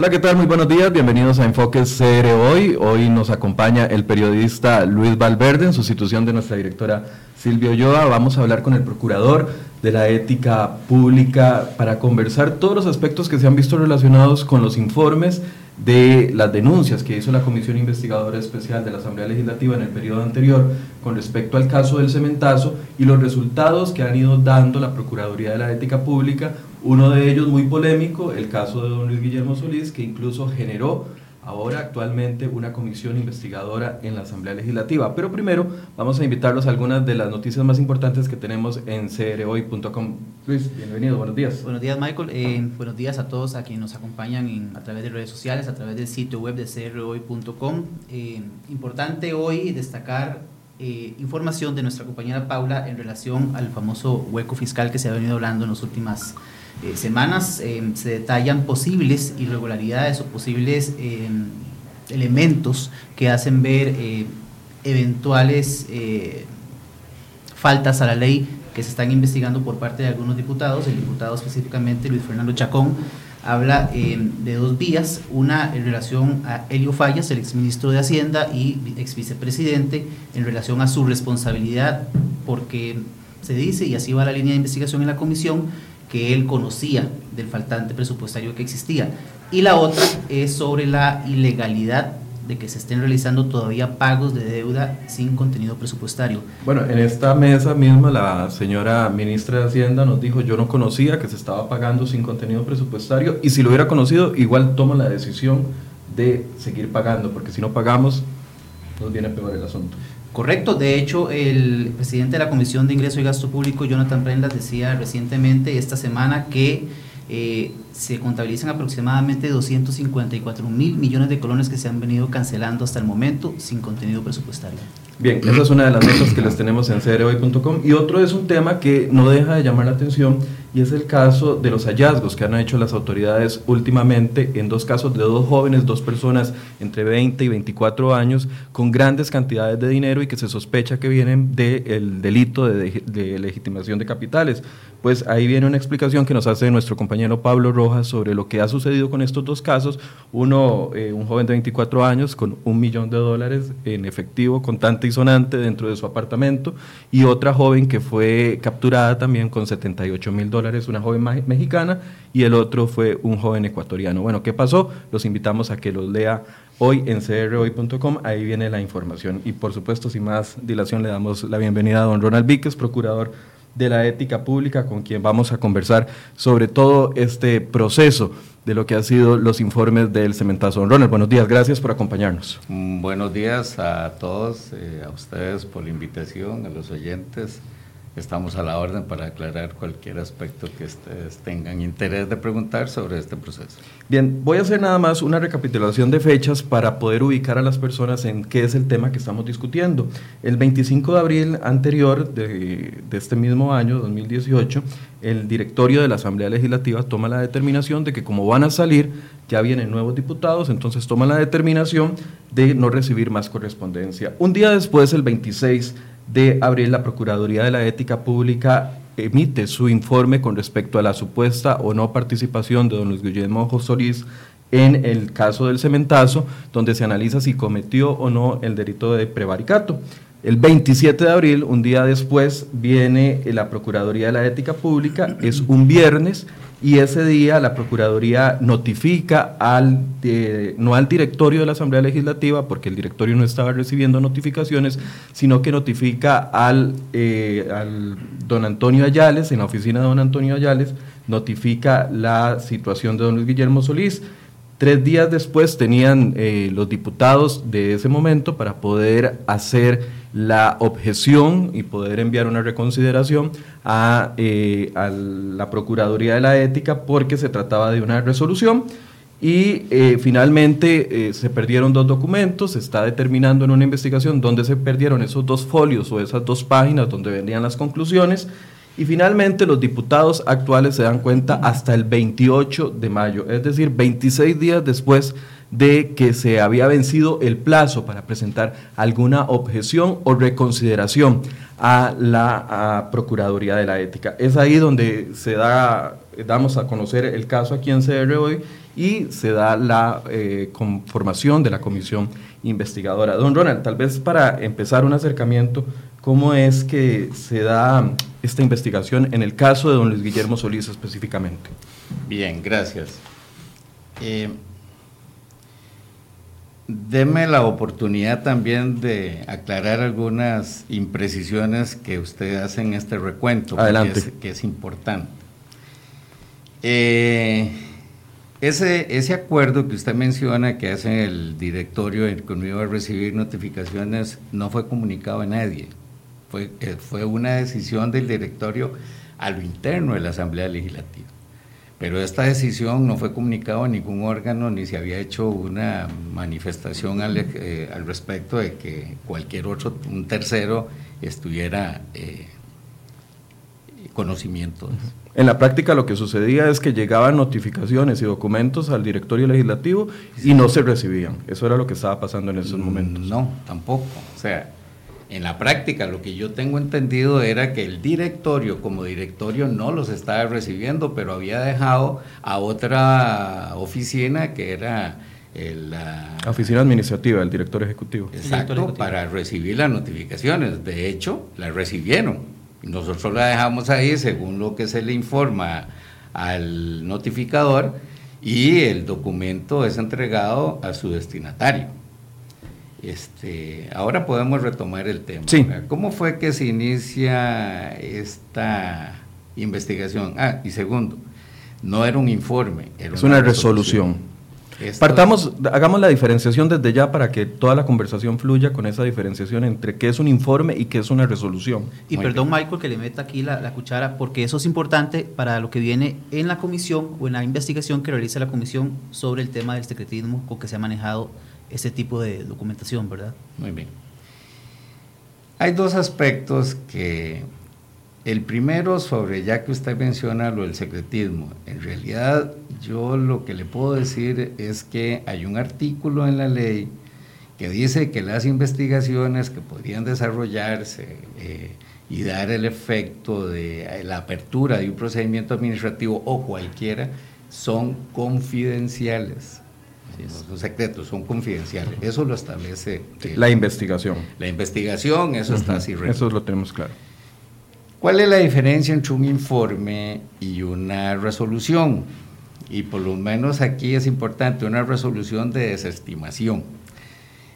Hola, ¿qué tal? Muy buenos días, bienvenidos a Enfoques CR Hoy. Hoy nos acompaña el periodista Luis Valverde en sustitución de nuestra directora Silvio Oyoa. Vamos a hablar con el procurador de la ética pública para conversar todos los aspectos que se han visto relacionados con los informes de las denuncias que hizo la Comisión Investigadora Especial de la Asamblea Legislativa en el periodo anterior con respecto al caso del cementazo y los resultados que han ido dando la Procuraduría de la Ética Pública, uno de ellos muy polémico, el caso de don Luis Guillermo Solís, que incluso generó ahora actualmente una comisión investigadora en la Asamblea Legislativa. Pero primero vamos a invitarlos a algunas de las noticias más importantes que tenemos en crhoy.com. Luis, bienvenido, buenos días. Buenos días, Michael. Eh, buenos días a todos a quienes nos acompañan a través de redes sociales, a través del sitio web de crhoy.com. Eh, importante hoy destacar eh, información de nuestra compañera Paula en relación al famoso hueco fiscal que se ha venido hablando en las últimas eh, semanas eh, se detallan posibles irregularidades o posibles eh, elementos que hacen ver eventuales faltas a la ley que se están investigando por parte de algunos diputados. El diputado específicamente, Luis Fernando Chacón, habla de dos vías, una en relación a Helio Fallas, el exministro de Hacienda y ex vicepresidente, en relación a su responsabilidad, porque se dice, y así va la línea de investigación en la comisión, que él conocía del faltante presupuestario que existía. Y la otra es sobre la ilegalidad de que se estén realizando todavía pagos de deuda sin contenido presupuestario. Bueno, en esta mesa misma la señora ministra de Hacienda nos dijo, yo no conocía que se estaba pagando sin contenido presupuestario y si lo hubiera conocido, igual toma la decisión de seguir pagando, porque si no pagamos, nos viene peor el asunto. Correcto, de hecho el presidente de la Comisión de Ingreso y Gasto Público, Jonathan Prendas, decía recientemente esta semana que eh, se contabilizan aproximadamente 254 mil millones de colones que se han venido cancelando hasta el momento sin contenido presupuestario. Bien, esa es una de las notas que les tenemos en crhoy.com y otro es un tema que no deja de llamar la atención y es el caso de los hallazgos que han hecho las autoridades últimamente en dos casos de dos jóvenes, dos personas entre 20 y 24 años con grandes cantidades de dinero y que se sospecha que vienen del delito de, legitimación de capitales. Pues ahí viene una explicación que nos hace nuestro compañero Pablo Rojas sobre lo que ha sucedido con estos dos casos. Uno, eh, un joven de 24 años con un millón de dólares en efectivo, contante y sonante dentro de su apartamento y otra joven que fue capturada también con 78 mil dólares es una joven mexicana, y el otro fue un joven ecuatoriano. Bueno, ¿qué pasó? Los invitamos a que los lea hoy en crhoy.com, ahí viene la información. Y por supuesto, sin más dilación, le damos la bienvenida a don Ronald Víquez, procurador de la ética pública, con quien vamos a conversar sobre todo este proceso de lo que han sido los informes del cementazo. Don Ronald, buenos días, gracias por acompañarnos. Mm, buenos días a todos, eh, a ustedes por la invitación, a los oyentes. Estamos a la orden para aclarar cualquier aspecto que ustedes tengan interés de preguntar sobre este proceso. Bien, voy a hacer nada más una recapitulación de fechas para poder ubicar a las personas en qué es el tema que estamos discutiendo. El 25 de abril anterior de, de este mismo año, 2018, el directorio de la Asamblea Legislativa toma la determinación de que como van a salir, ya vienen nuevos diputados, entonces toma la determinación de no recibir más correspondencia. Un día después, el 26 de abril, la Procuraduría de la Ética Pública emite su informe con respecto a la supuesta o no participación de don Luis Guillermo Solís en el caso del cementazo, donde se analiza si cometió o no el delito de prevaricato. El 27 de abril, un día después, viene la Procuraduría de la Ética Pública, es un viernes, y ese día la Procuraduría notifica al, no al directorio de la Asamblea Legislativa, porque el directorio no estaba recibiendo notificaciones, sino que notifica al, eh, al don Antonio Ayales, en la oficina de don Antonio Ayales, notifica la situación de don Luis Guillermo Solís. Tres días después tenían eh, los diputados de ese momento para poder hacer la objeción y poder enviar una reconsideración a, eh, a, la Procuraduría de la Ética porque se trataba de una resolución y eh, finalmente eh, se perdieron dos documentos, se está determinando en una investigación dónde se perdieron esos dos folios o esas dos páginas donde venían las conclusiones y finalmente los diputados actuales se dan cuenta hasta el 28 de mayo, es decir, 26 días después de que se había vencido el plazo para presentar alguna objeción o reconsideración a la Procuraduría de la Ética. Es ahí donde se da damos a conocer el caso aquí en CR hoy y se da la eh, conformación de la comisión investigadora. Don Ronald, tal vez para empezar un acercamiento, ¿cómo es que se da esta investigación en el caso de don Luis Guillermo Solís específicamente? Bien, gracias. Eh, deme la oportunidad también de aclarar algunas imprecisiones que usted hace en este recuento, Adelante. Que, es, importante. Eh, ese, ese acuerdo que usted menciona que hace el directorio que no iba a recibir notificaciones no fue comunicado a nadie. Fue, eh, fue una decisión del directorio a lo interno de la Asamblea Legislativa. Pero esta decisión no fue comunicada a ningún órgano ni se había hecho una manifestación al, eh, al respecto de que cualquier otro, un tercero, estuviera eh, conocimiento. En la práctica lo que sucedía es que llegaban notificaciones y documentos al directorio legislativo y no se recibían. Eso era lo que estaba pasando en esos mm, momentos. No, tampoco. O sea, en la práctica, lo que yo tengo entendido era que el directorio como directorio no los estaba recibiendo, pero había dejado a otra oficina que era la oficina administrativa del director ejecutivo. Exacto, para recibir las notificaciones. De hecho, las recibieron. Nosotros la dejamos ahí según lo que se le informa al notificador y el documento es entregado a su destinatario. Este, ahora podemos retomar el tema. ¿Cómo fue que se inicia esta investigación? Ah, y segundo, no era un informe, era es una, resolución. Partamos, hagamos la diferenciación desde ya para que toda la conversación fluya con esa diferenciación entre qué es un informe y qué es una resolución. Y perdón, Michael, que le meta aquí la, la, cuchara, porque eso es importante para lo que viene en la comisión o en la investigación que realiza la comisión sobre el tema del secretismo con que se ha manejado ese tipo de documentación, ¿verdad? Muy bien. Hay dos aspectos que el primero sobre, ya que usted menciona lo del secretismo, en realidad yo lo que le puedo decir es que hay un artículo en la ley que dice que las investigaciones que podrían desarrollarse eh, y dar el efecto de la apertura de un procedimiento administrativo o cualquiera son confidenciales son secretos, son confidenciales. Eso lo establece. la investigación. La investigación, eso está así. Eso lo tenemos claro. ¿Cuál es la diferencia entre un informe y una resolución? Y por lo menos aquí es importante una resolución de desestimación.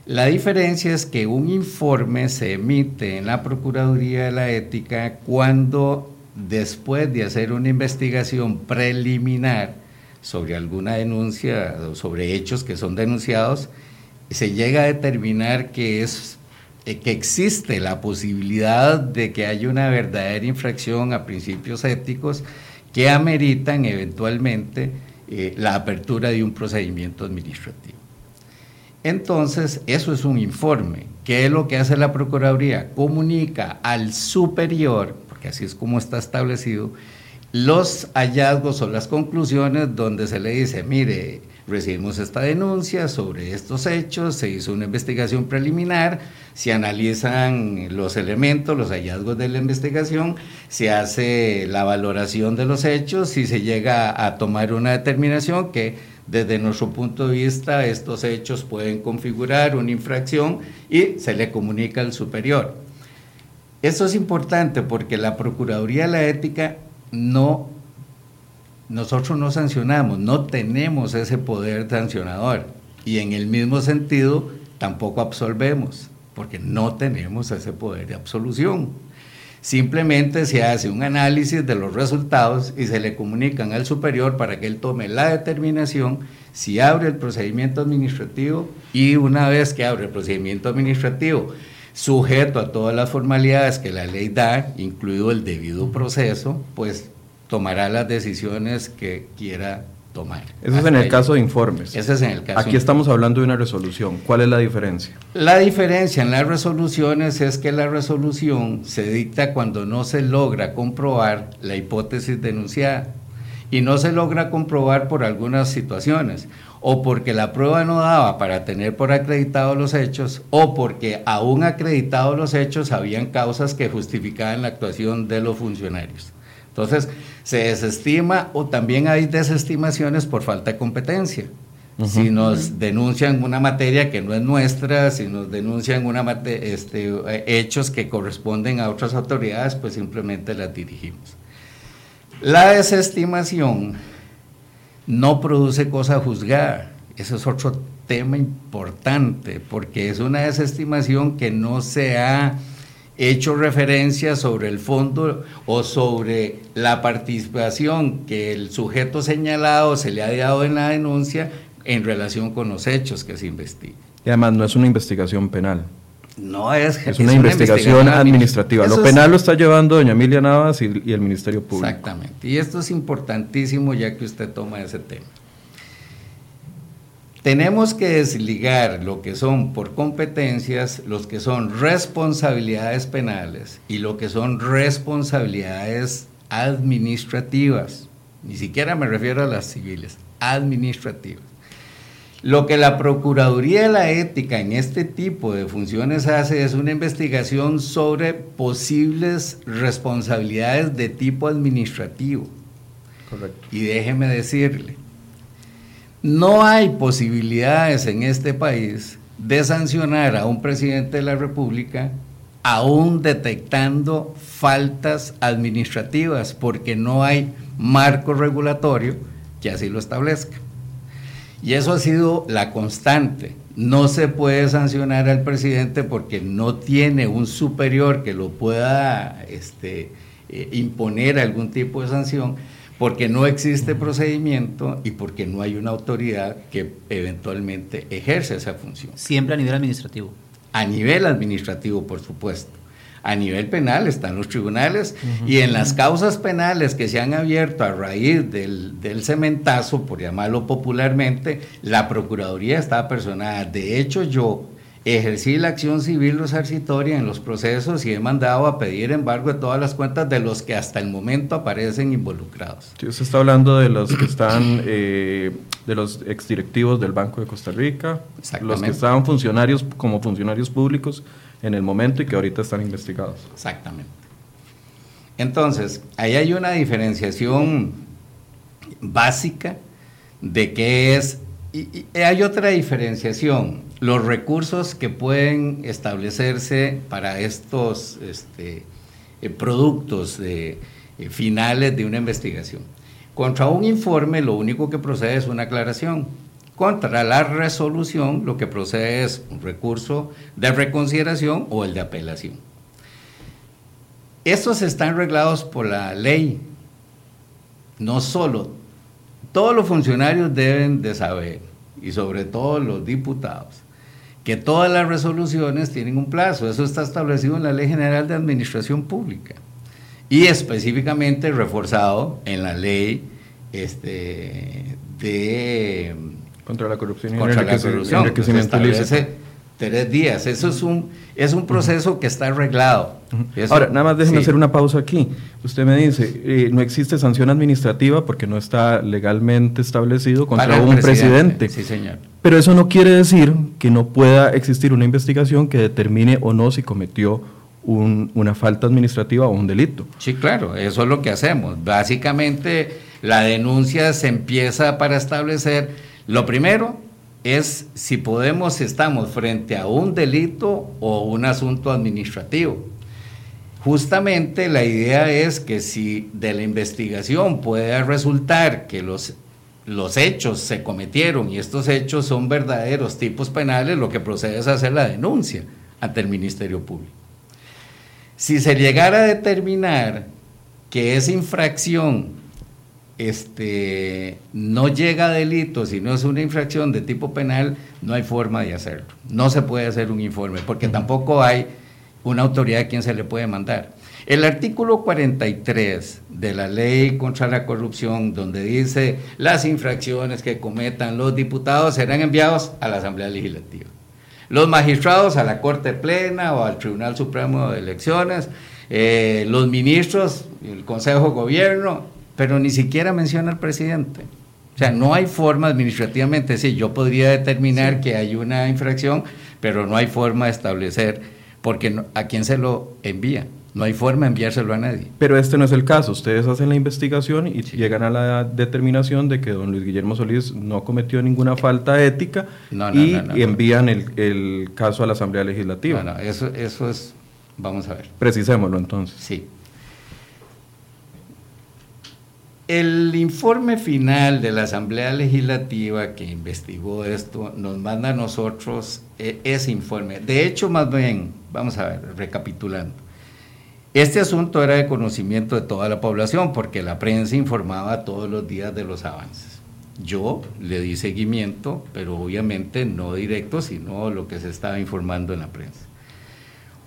La diferencia es que un informe se emite en la Procuraduría de la Ética cuando después de hacer una investigación preliminar sobre alguna denuncia o sobre hechos que son denunciados, se llega a determinar que, es, eh, que existe la posibilidad de que haya una verdadera infracción a principios éticos que ameritan eventualmente eh, la apertura de un procedimiento administrativo. Entonces, eso es un informe. ¿Qué es lo que hace la Procuraduría? Comunica al superior, porque así es como está establecido, los hallazgos o las conclusiones donde se le dice, mire, recibimos esta denuncia sobre estos hechos, se hizo una investigación preliminar, se analizan los elementos, los hallazgos de la investigación, se hace la valoración de los hechos y se llega a tomar una determinación que desde nuestro punto de vista estos hechos pueden configurar una infracción y se le comunica al superior. Esto es importante porque la Procuraduría de la Ética no, nosotros no sancionamos, no tenemos ese poder sancionador. Y en el mismo sentido, tampoco absolvemos, porque no tenemos ese poder de absolución. Simplemente se hace un análisis de los resultados y se le comunican al superior para que él tome la determinación si abre el procedimiento administrativo y una vez que abre el procedimiento administrativo, sujeto a todas las formalidades que la ley da, incluido el debido proceso, pues tomará las decisiones que quiera tomar. Eso es en el caso de informes. Ese es en el caso. Aquí estamos hablando de una resolución. ¿Cuál es la diferencia? La diferencia en las resoluciones es que la resolución se dicta cuando no se logra comprobar la hipótesis denunciada y no se logra comprobar por algunas situaciones o porque la prueba no daba para tener por acreditados los hechos, o porque aún acreditados los hechos habían causas que justificaban la actuación de los funcionarios. Entonces, se desestima o también hay desestimaciones por falta de competencia. Si nos denuncian una materia que no es nuestra, si nos denuncian una este, hechos que corresponden a otras autoridades, pues simplemente las dirigimos. La desestimación no produce cosa juzgada. Ese es otro tema importante, porque es una desestimación que no se ha hecho referencia sobre el fondo o sobre la participación que el sujeto señalado se le ha dado en la denuncia en relación con los hechos que se investigan. Y además no es una investigación penal. No es, es, una, investigación, administrativa. lo penal lo está llevando doña Emilia Navas y, y el Ministerio Público. Exactamente. Y esto es importantísimo ya que usted toma ese tema. Tenemos que desligar lo que son por competencias, los que son responsabilidades penales y lo que son responsabilidades administrativas. Ni siquiera me refiero a las civiles, administrativas. Lo que la Procuraduría de la Ética en este tipo de funciones hace es una investigación sobre posibles responsabilidades de tipo administrativo. Correcto. Y déjeme decirle, no hay posibilidades en este país de sancionar a un presidente de la República aún detectando faltas administrativas, porque no hay marco regulatorio que así lo establezca. Y eso ha sido la constante. No se puede sancionar al presidente porque no tiene un superior que lo pueda este, eh, imponer algún tipo de sanción porque no existe procedimiento y porque no hay una autoridad que eventualmente ejerce esa función. Siempre a nivel administrativo. A nivel administrativo, por supuesto. A nivel penal están los tribunales y en las causas penales que se han abierto a raíz del, del, cementazo, por llamarlo popularmente, la Procuraduría está personada. De hecho, yo ejercí la acción civil resarcitoria en los procesos y he mandado a pedir embargo de todas las cuentas de los que hasta el momento aparecen involucrados. Sí, usted está hablando de los que están, eh, de los exdirectivos del Banco de Costa Rica, los que estaban funcionarios como funcionarios públicos en el momento y que ahorita están investigados. Exactamente. Entonces, ahí hay una diferenciación básica de qué es, y hay otra diferenciación los recursos que pueden establecerse para estos este, eh, productos eh, finales de una investigación. Contra un informe lo único que procede es una aclaración. Contra la resolución lo que procede es un recurso de reconsideración o el de apelación. Estos están reglados por la ley. No solo, todos los funcionarios deben de saber, y sobre todo los diputados, que todas las resoluciones tienen un plazo. Eso está establecido en la Ley General de Administración Pública y específicamente reforzado en la ley este, de contra la corrupción y contra la corrupción, tres días. Eso es un, es un proceso que está arreglado. Ahora, nada más déjenme hacer una pausa aquí. Usted me dice, eh, no existe sanción administrativa porque no está legalmente establecido contra un presidente. Sí, señor. Pero eso no quiere decir que no pueda existir una investigación que determine o no si cometió una falta administrativa o un delito. Sí, claro, eso es lo que hacemos. Básicamente, la denuncia se empieza para establecer, lo primero, es si podemos, estamos frente a un delito o un asunto administrativo. Justamente la idea es que si de la investigación puede resultar que los, los hechos se cometieron y estos hechos son verdaderos tipos penales, lo que procede es hacer la denuncia ante el Ministerio Público. Si se llegara a determinar que esa infracción este, no llega a delito, si no es una infracción de tipo penal, no hay forma de hacerlo. No se puede hacer un informe, porque tampoco hay una autoridad a quien se le puede mandar. El artículo 43 de la ley contra la corrupción, donde dice las infracciones que cometan los diputados serán enviados a la Asamblea Legislativa. Los magistrados a la Corte Plena o al Tribunal Supremo de Elecciones, eh, los ministros, el Consejo de Gobierno, pero ni siquiera menciona al presidente. O sea, no hay forma administrativamente, sí, yo podría determinar que hay una infracción, pero no hay forma de establecer porque a quién se lo envía. No hay forma de enviárselo a nadie. Pero este no es el caso. Ustedes hacen la investigación y llegan a la determinación de que don Luis Guillermo Solís no cometió ninguna falta ética y, envían el, el, caso a la Asamblea Legislativa. No, no, eso, eso es, vamos a ver. Precisémoslo entonces. Sí. El informe final de la Asamblea Legislativa que investigó esto nos manda a nosotros eh, ese informe. De hecho, más bien, vamos a ver, recapitulando. Este asunto era de conocimiento de toda la población porque la prensa informaba todos los días de los avances. Yo le di seguimiento, pero obviamente no directo, sino lo que se estaba informando en la prensa.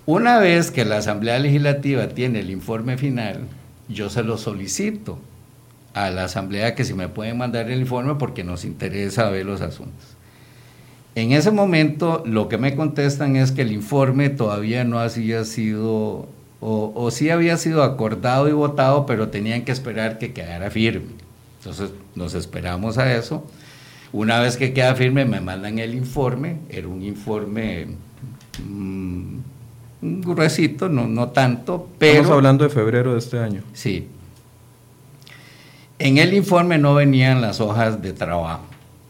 Una vez que la Asamblea Legislativa tiene el informe final, yo se lo solicito a la Asamblea que si me pueden mandar el informe porque nos interesa ver los asuntos. En ese momento lo que me contestan es que el informe todavía no había sido o, o sí había sido acordado y votado, pero tenían que esperar que quedara firme. Entonces nos esperamos a eso. Una vez que queda firme me mandan el informe, era un informe mmm, gruesito, no, no tanto, pero... Estamos hablando de febrero de este año. Sí. En el informe no venían las hojas de trabajo.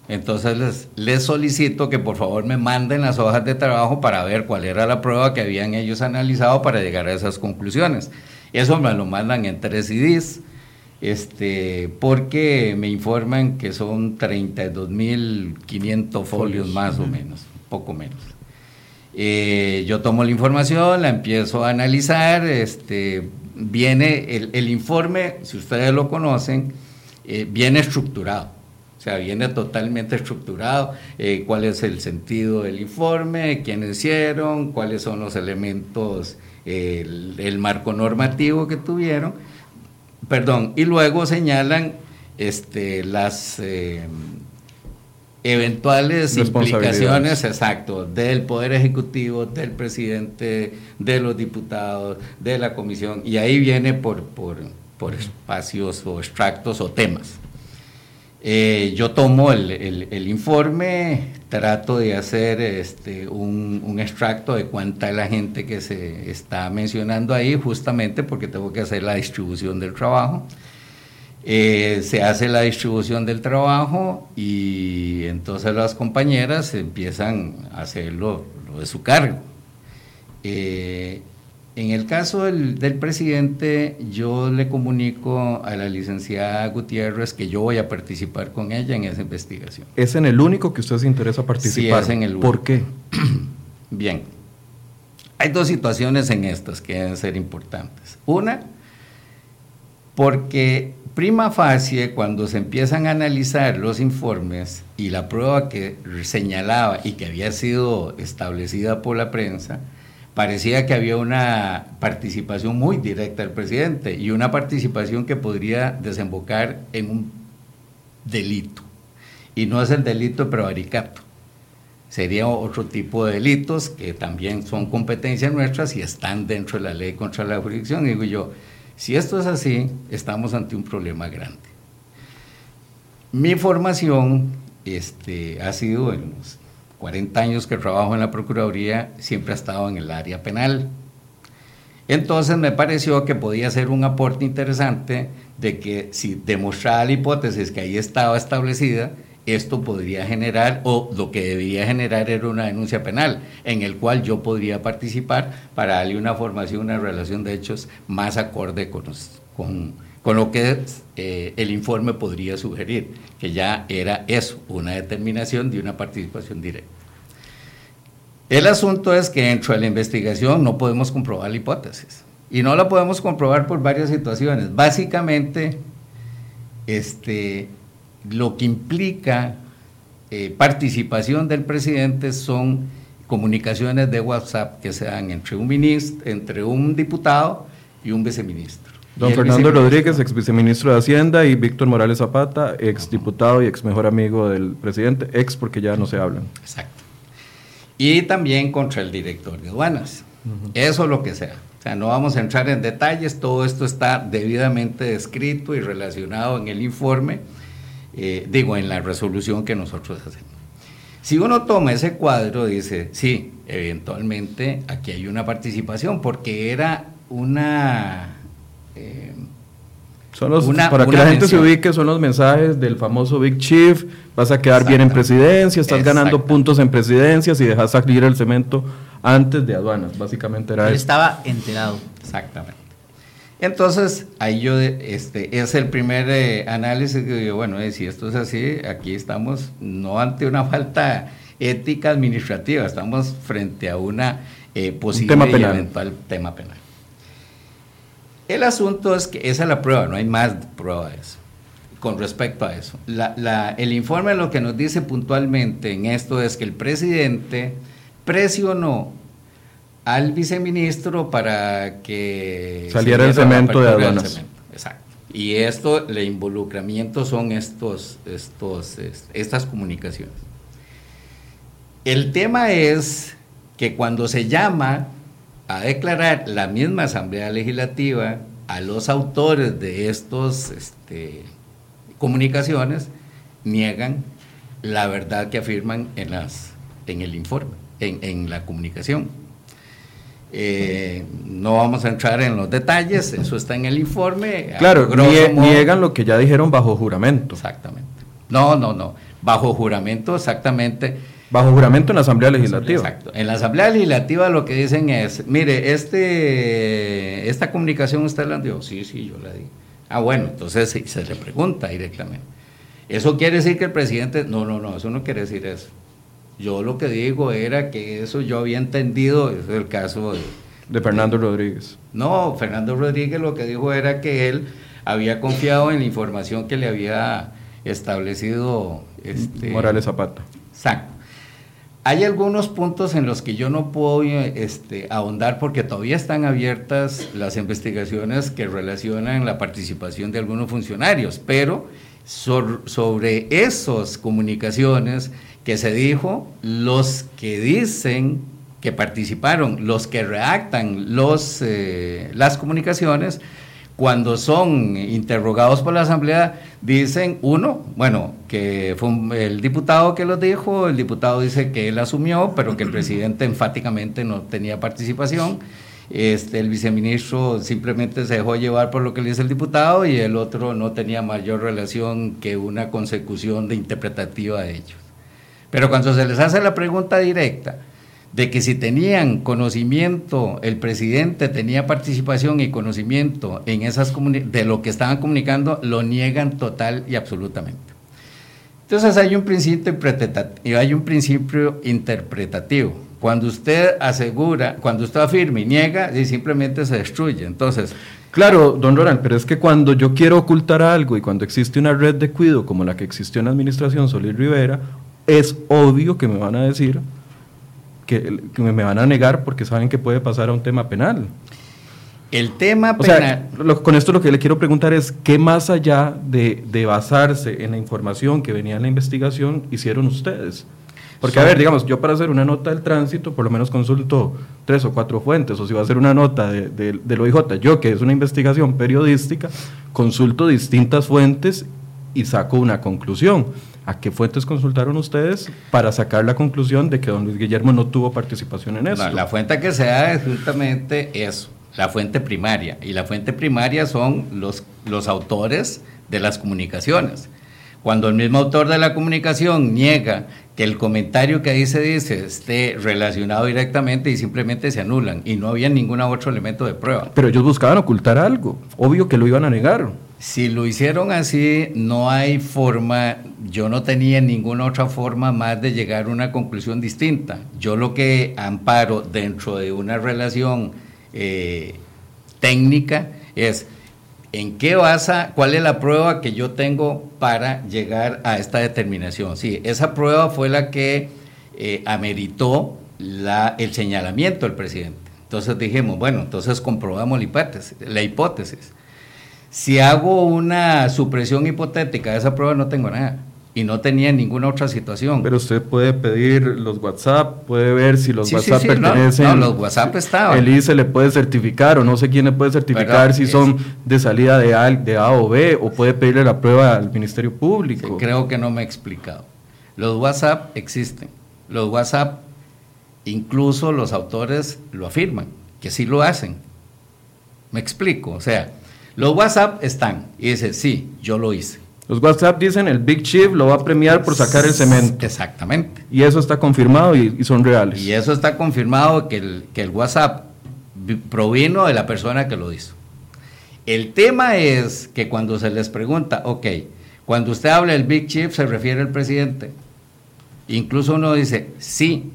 Entonces les, solicito que por favor me manden las hojas de trabajo para ver cuál era la prueba que habían ellos analizado para llegar a esas conclusiones. Eso me lo mandan en tres CDs, este, porque me informan que son 32.500 folios más o menos, poco menos. Eh, yo tomo la información, la empiezo a analizar, este, viene el, informe, si ustedes lo conocen, eh, viene estructurado o sea, viene totalmente estructurado eh, cuál es el sentido del informe, quiénes hicieron, cuáles son los elementos, el, marco normativo que tuvieron. Perdón, y luego señalan este, las eh, eventuales implicaciones, exacto, del Poder Ejecutivo, del presidente, de los diputados, de la comisión, y ahí viene por, por, por espacios o extractos o temas. Eh, yo tomo el, informe, trato de hacer este, un, extracto de cuánta es la gente que se está mencionando ahí, justamente porque tengo que hacer la distribución del trabajo. Eh, se hace la distribución del trabajo y entonces las compañeras empiezan a hacerlo lo de su cargo. Eh, en el caso del, presidente, yo le comunico a la licenciada Gutiérrez que yo voy a participar con ella en esa investigación. ¿Es en el único que usted se interesa participar? Sí, es en el único. ¿Por qué? Bien. Hay dos situaciones en estas que deben ser importantes. Una, porque prima facie, cuando se empiezan a analizar los informes y la prueba que señalaba y que había sido establecida por la prensa, parecía que había una participación muy directa del presidente y una participación que podría desembocar en un delito. Y no es el delito de prevaricato. Sería otro tipo de delitos que también son competencias nuestras y están dentro de la ley contra la jurisdicción. digo yo, si esto es así, estamos ante un problema grande. Mi formación este, ha sido en los 40 años que trabajo en la Procuraduría, siempre ha estado en el área penal. Entonces me pareció que podía ser un aporte interesante de que si demostraba la hipótesis que ahí estaba establecida, esto podría generar, o lo que debería generar era una denuncia penal, en el cual yo podría participar para darle una formación, una relación de hechos más acorde con, con, con lo que eh, el informe podría sugerir, que ya era eso, una determinación de una participación directa. El asunto es que dentro de la investigación no podemos comprobar la hipótesis. Y no la podemos comprobar por varias situaciones. Básicamente, este, lo que implica eh, participación del presidente son comunicaciones de WhatsApp que se dan entre un ministro, entre un diputado y un viceministro. Don Fernando Rodríguez, ex viceministro de Hacienda, y Víctor Morales Zapata, ex diputado y ex mejor amigo del presidente, ex porque ya no se hablan. Exacto. Y también contra el director de aduanas. Eso es lo que sea. O sea, no vamos a entrar en detalles, todo esto está debidamente descrito y relacionado en el informe, eh, digo, en la resolución que nosotros hacemos. Si uno toma ese cuadro, dice, sí, eventualmente aquí hay una participación, porque era una... Eh, son los, para que la gente se ubique, son los mensajes del famoso Big Chief, vas a quedar bien en presidencia, estás ganando puntos en presidencias y dejas salir el cemento antes de aduanas, básicamente era Él estaba enterado. Exactamente. Entonces, ahí yo, este, es el primer eh, análisis que digo, bueno, eh, si esto es así, aquí estamos no ante una falta ética administrativa, estamos frente a una eh, posible tema eventual tema penal. El asunto es que esa es la prueba, no hay más prueba de eso. Con respecto a eso, el informe lo que nos dice puntualmente en esto es que el presidente presionó al viceministro para que saliera el cemento de aduanas. Exacto. Y esto, el involucramiento son estos, estos, estas comunicaciones. El tema es que cuando se llama a declarar la misma Asamblea Legislativa a los autores de estas este, comunicaciones, niegan la verdad que afirman en, las, en el informe, en, en la comunicación. Eh, no vamos a entrar en los detalles, eso está en el informe. Claro, niegan lo que ya dijeron bajo juramento. Exactamente. No, no, no. Bajo juramento, exactamente Bajo juramento en la Asamblea Legislativa. Exacto. En la Asamblea Legislativa lo que dicen es, mire, este, esta comunicación usted la dio. Sí, sí, yo la di. Ah, bueno, entonces se, le pregunta directamente. ¿Eso quiere decir que el presidente... No, no, no, eso no quiere decir eso. Yo lo que digo era que eso yo había entendido, es el caso de... De Fernando Rodríguez. No, Fernando Rodríguez lo que dijo era que él había confiado en la información que le había establecido este, Morales Zapata. Exacto. Hay algunos puntos en los que yo no puedo este, ahondar porque todavía están abiertas las investigaciones que relacionan la participación de algunos funcionarios, pero sobre esas comunicaciones que se dijo, los que dicen que participaron, los que redactan los, eh, las comunicaciones, cuando son interrogados por la Asamblea, dicen, uno, bueno, que fue el diputado que lo dijo, el diputado dice que él asumió, pero que el presidente enfáticamente no tenía participación. Este, el viceministro simplemente se dejó llevar por lo que le dice el diputado y el otro no tenía mayor relación que una consecución de interpretativa de ellos. Pero cuando se les hace la pregunta directa, de que si tenían conocimiento, el presidente tenía participación y conocimiento en esas de lo que estaban comunicando, lo niegan total y absolutamente. Entonces hay un principio interpretativo. Cuando usted asegura, cuando usted afirma y niega, simplemente se destruye. Entonces, Claro, don Roland, pero es que cuando yo quiero ocultar algo y cuando existe una red de cuido como la que existió en la administración Solís Rivera, es obvio que me van a decir que, me van a negar porque saben que puede pasar a un tema penal. El tema penal. con esto lo que le quiero preguntar es: ¿qué más allá de, de, basarse en la información que venía en la investigación hicieron ustedes? Porque, a ver, digamos, yo para hacer una nota del tránsito, por lo menos consulto tres o cuatro fuentes, o si va a hacer una nota de, de, del OIJ, yo que es una investigación periodística, consulto distintas fuentes y saco una conclusión. ¿A qué fuentes consultaron ustedes para sacar la conclusión de que don Luis Guillermo no tuvo participación en eso? la fuente que se da es justamente eso, la fuente primaria. Y la fuente primaria son los, los autores de las comunicaciones. Cuando el mismo autor de la comunicación niega que el comentario que ahí se dice esté relacionado directamente y simplemente se anulan y no había ningún otro elemento de prueba. Pero ellos buscaban ocultar algo, obvio que lo iban a negar. Si lo hicieron así, no hay forma, yo no tenía ninguna otra forma más de llegar a una conclusión distinta. Yo lo que amparo dentro de una relación eh, técnica es en qué basa, cuál es la prueba que yo tengo para llegar a esta determinación. Sí, esa prueba fue la que eh, ameritó la, el señalamiento del presidente. Entonces dijimos, bueno, entonces comprobamos la hipótesis. La hipótesis. Si hago una supresión hipotética de esa prueba, no tengo nada. Y no tenía ninguna otra situación. Pero usted puede pedir los WhatsApp, puede ver si los WhatsApp pertenecen. No, los WhatsApp estaban. El ICE le puede certificar, o no sé quién le puede certificar si son de salida de A, de A o B, o puede pedirle la prueba al Ministerio Público. Creo que no me he explicado. Los WhatsApp existen los WhatsApp, incluso los autores lo afirman, que sí lo hacen. Me explico, o sea, los WhatsApp están y dice, sí, yo lo hice. Los WhatsApp dicen el Big Chief lo va a premiar por sacar el cemento. Exactamente. Y eso está confirmado y, son reales. Y eso está confirmado que el, que el WhatsApp provino de la persona que lo hizo. El tema es que cuando se les pregunta, ok, cuando usted habla del Big Chief se refiere al presidente. Incluso uno dice, sí.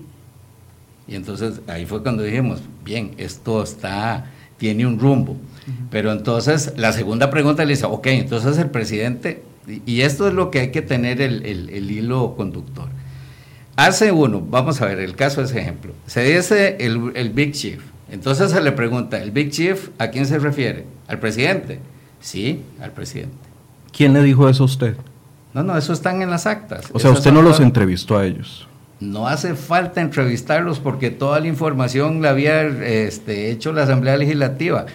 Y entonces ahí fue cuando dijimos, bien, esto está, tiene un rumbo. Pero entonces la segunda pregunta le dice, ok, entonces el presidente, y esto es lo que hay que tener el, el, hilo conductor. Hace uno, vamos a ver, el caso es ejemplo, se dice el, el Big Chief, entonces se le pregunta, ¿el Big Chief a quién se refiere? ¿Al presidente? Sí, al presidente. ¿Quién le dijo eso a usted? No, no, eso están en las actas. O sea, usted no los entrevistó a ellos. No hace falta entrevistarlos porque toda la información la había este, hecho la Asamblea Legislativa.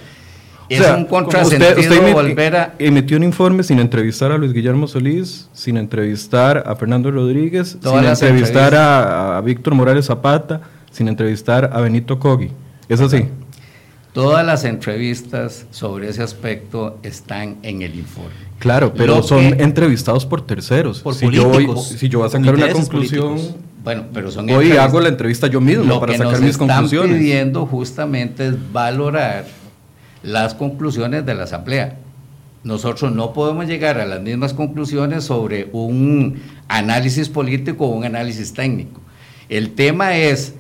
Es un contrasentido usted, volver a... emitió un informe sin entrevistar a Luis Guillermo Solís, sin entrevistar a Fernando Rodríguez, sin entrevistar a, a Víctor Morales Zapata, sin entrevistar a Benito Cogui. ¿Es así? Todas las entrevistas sobre ese aspecto están en el informe. Claro, pero son entrevistados por terceros. Por si políticos. Yo si yo voy a sacar una conclusión, bueno, pero son hoy hago la entrevista yo mismo para sacar mis conclusiones. Lo que están pidiendo justamente es valorar las conclusiones de la asamblea. Nosotros no podemos llegar a las mismas conclusiones sobre un análisis político o un análisis técnico. El tema es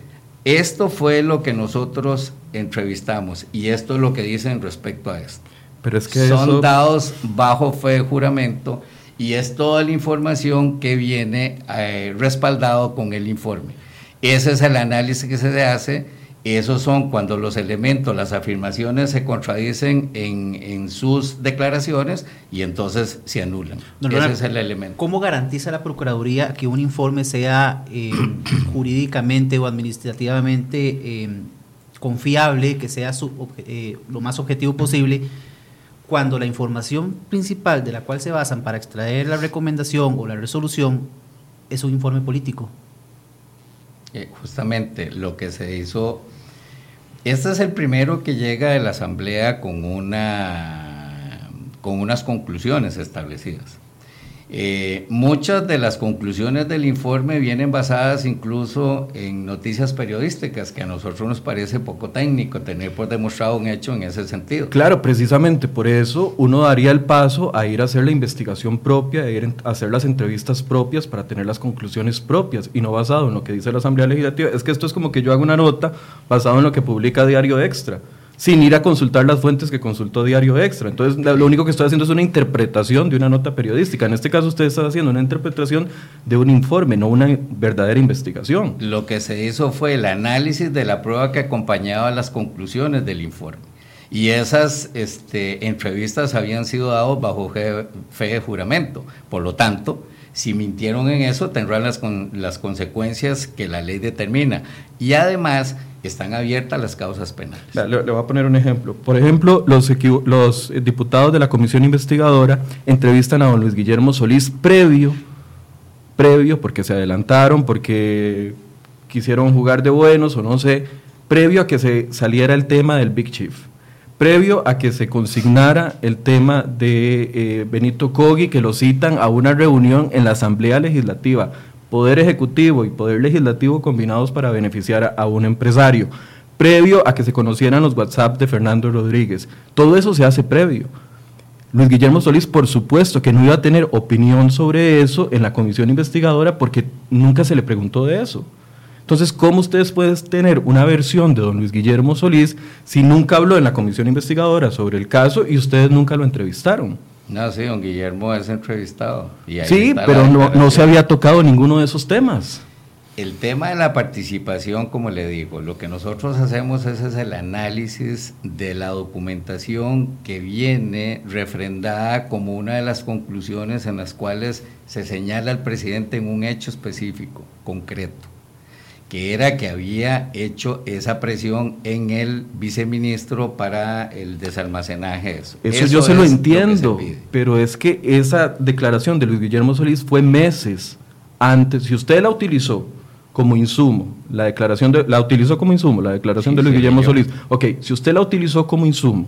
esto fue lo que nosotros entrevistamos y esto es lo que dicen respecto a esto. Pero es que Son dados bajo fe de juramento y es toda la información que viene eh, respaldado con el informe. Ese es el análisis que se hace esos son cuando los elementos, las afirmaciones se contradicen en, sus declaraciones y entonces se anulan. Ese es el elemento. ¿Cómo garantiza la Procuraduría que un informe sea eh, jurídicamente o administrativamente eh, confiable, que sea eh, lo más objetivo posible? cuando la información principal de la cual se basan para extraer la recomendación o la resolución es un informe político. Justamente lo que se hizo este es el primero que llega de la Asamblea con, una, con unas conclusiones establecidas. Eh, muchas de las conclusiones del informe vienen basadas incluso en noticias periodísticas, que a nosotros nos parece poco técnico tener por demostrado un hecho en ese sentido. Claro, precisamente por eso uno daría el paso a ir a hacer la investigación propia, a ir a hacer las entrevistas propias para tener las conclusiones propias y no basado en lo que dice la Asamblea Legislativa. Es que esto es como que yo hago una nota basado en lo que publica Diario Extra sin ir a consultar las fuentes que consultó Diario Extra. Entonces, lo único que estoy haciendo es una interpretación de una nota periodística. En este caso, usted está haciendo una interpretación de un informe, no una verdadera investigación. Lo que se hizo fue el análisis de la prueba que acompañaba las conclusiones del informe. Y esas este, entrevistas habían sido dadas bajo fe de juramento. Por lo tanto, si mintieron en eso, tendrán las, las consecuencias que la ley determina. Y además, están abiertas las causas penales. Le, voy a poner un ejemplo. Por ejemplo, los, los diputados de la comisión investigadora entrevistan a don Luis Guillermo Solís previo, previo, porque se adelantaron, porque quisieron jugar de buenos o no sé, previo a que se saliera el tema del Big Chief, previo a que se consignara el tema de eh, Benito Cogui, que lo citan a una reunión en la Asamblea Legislativa poder ejecutivo y poder legislativo combinados para beneficiar a, un empresario, previo a que se conocieran los WhatsApp de Fernando Rodríguez. Todo eso se hace previo. Luis Guillermo Solís, por supuesto que no iba a tener opinión sobre eso en la comisión investigadora porque nunca se le preguntó de eso. Entonces, ¿cómo ustedes pueden tener una versión de don Luis Guillermo Solís si nunca habló en la comisión investigadora sobre el caso y ustedes nunca lo entrevistaron? No, sí, don Guillermo es entrevistado. sí, pero no, no se había tocado ninguno de esos temas. El tema de la participación, como le digo, lo que nosotros hacemos es, es, el análisis de la documentación que viene refrendada como una de las conclusiones en las cuales se señala al presidente en un hecho específico, concreto que era que había hecho esa presión en el viceministro para el desalmacenaje. Eso, eso, yo se lo entiendo, pero es que esa declaración de Luis Guillermo Solís fue meses antes. Si usted la utilizó como insumo, la declaración de, la utilizó como insumo, la declaración de Luis Guillermo Solís. Ok, si usted la utilizó como insumo,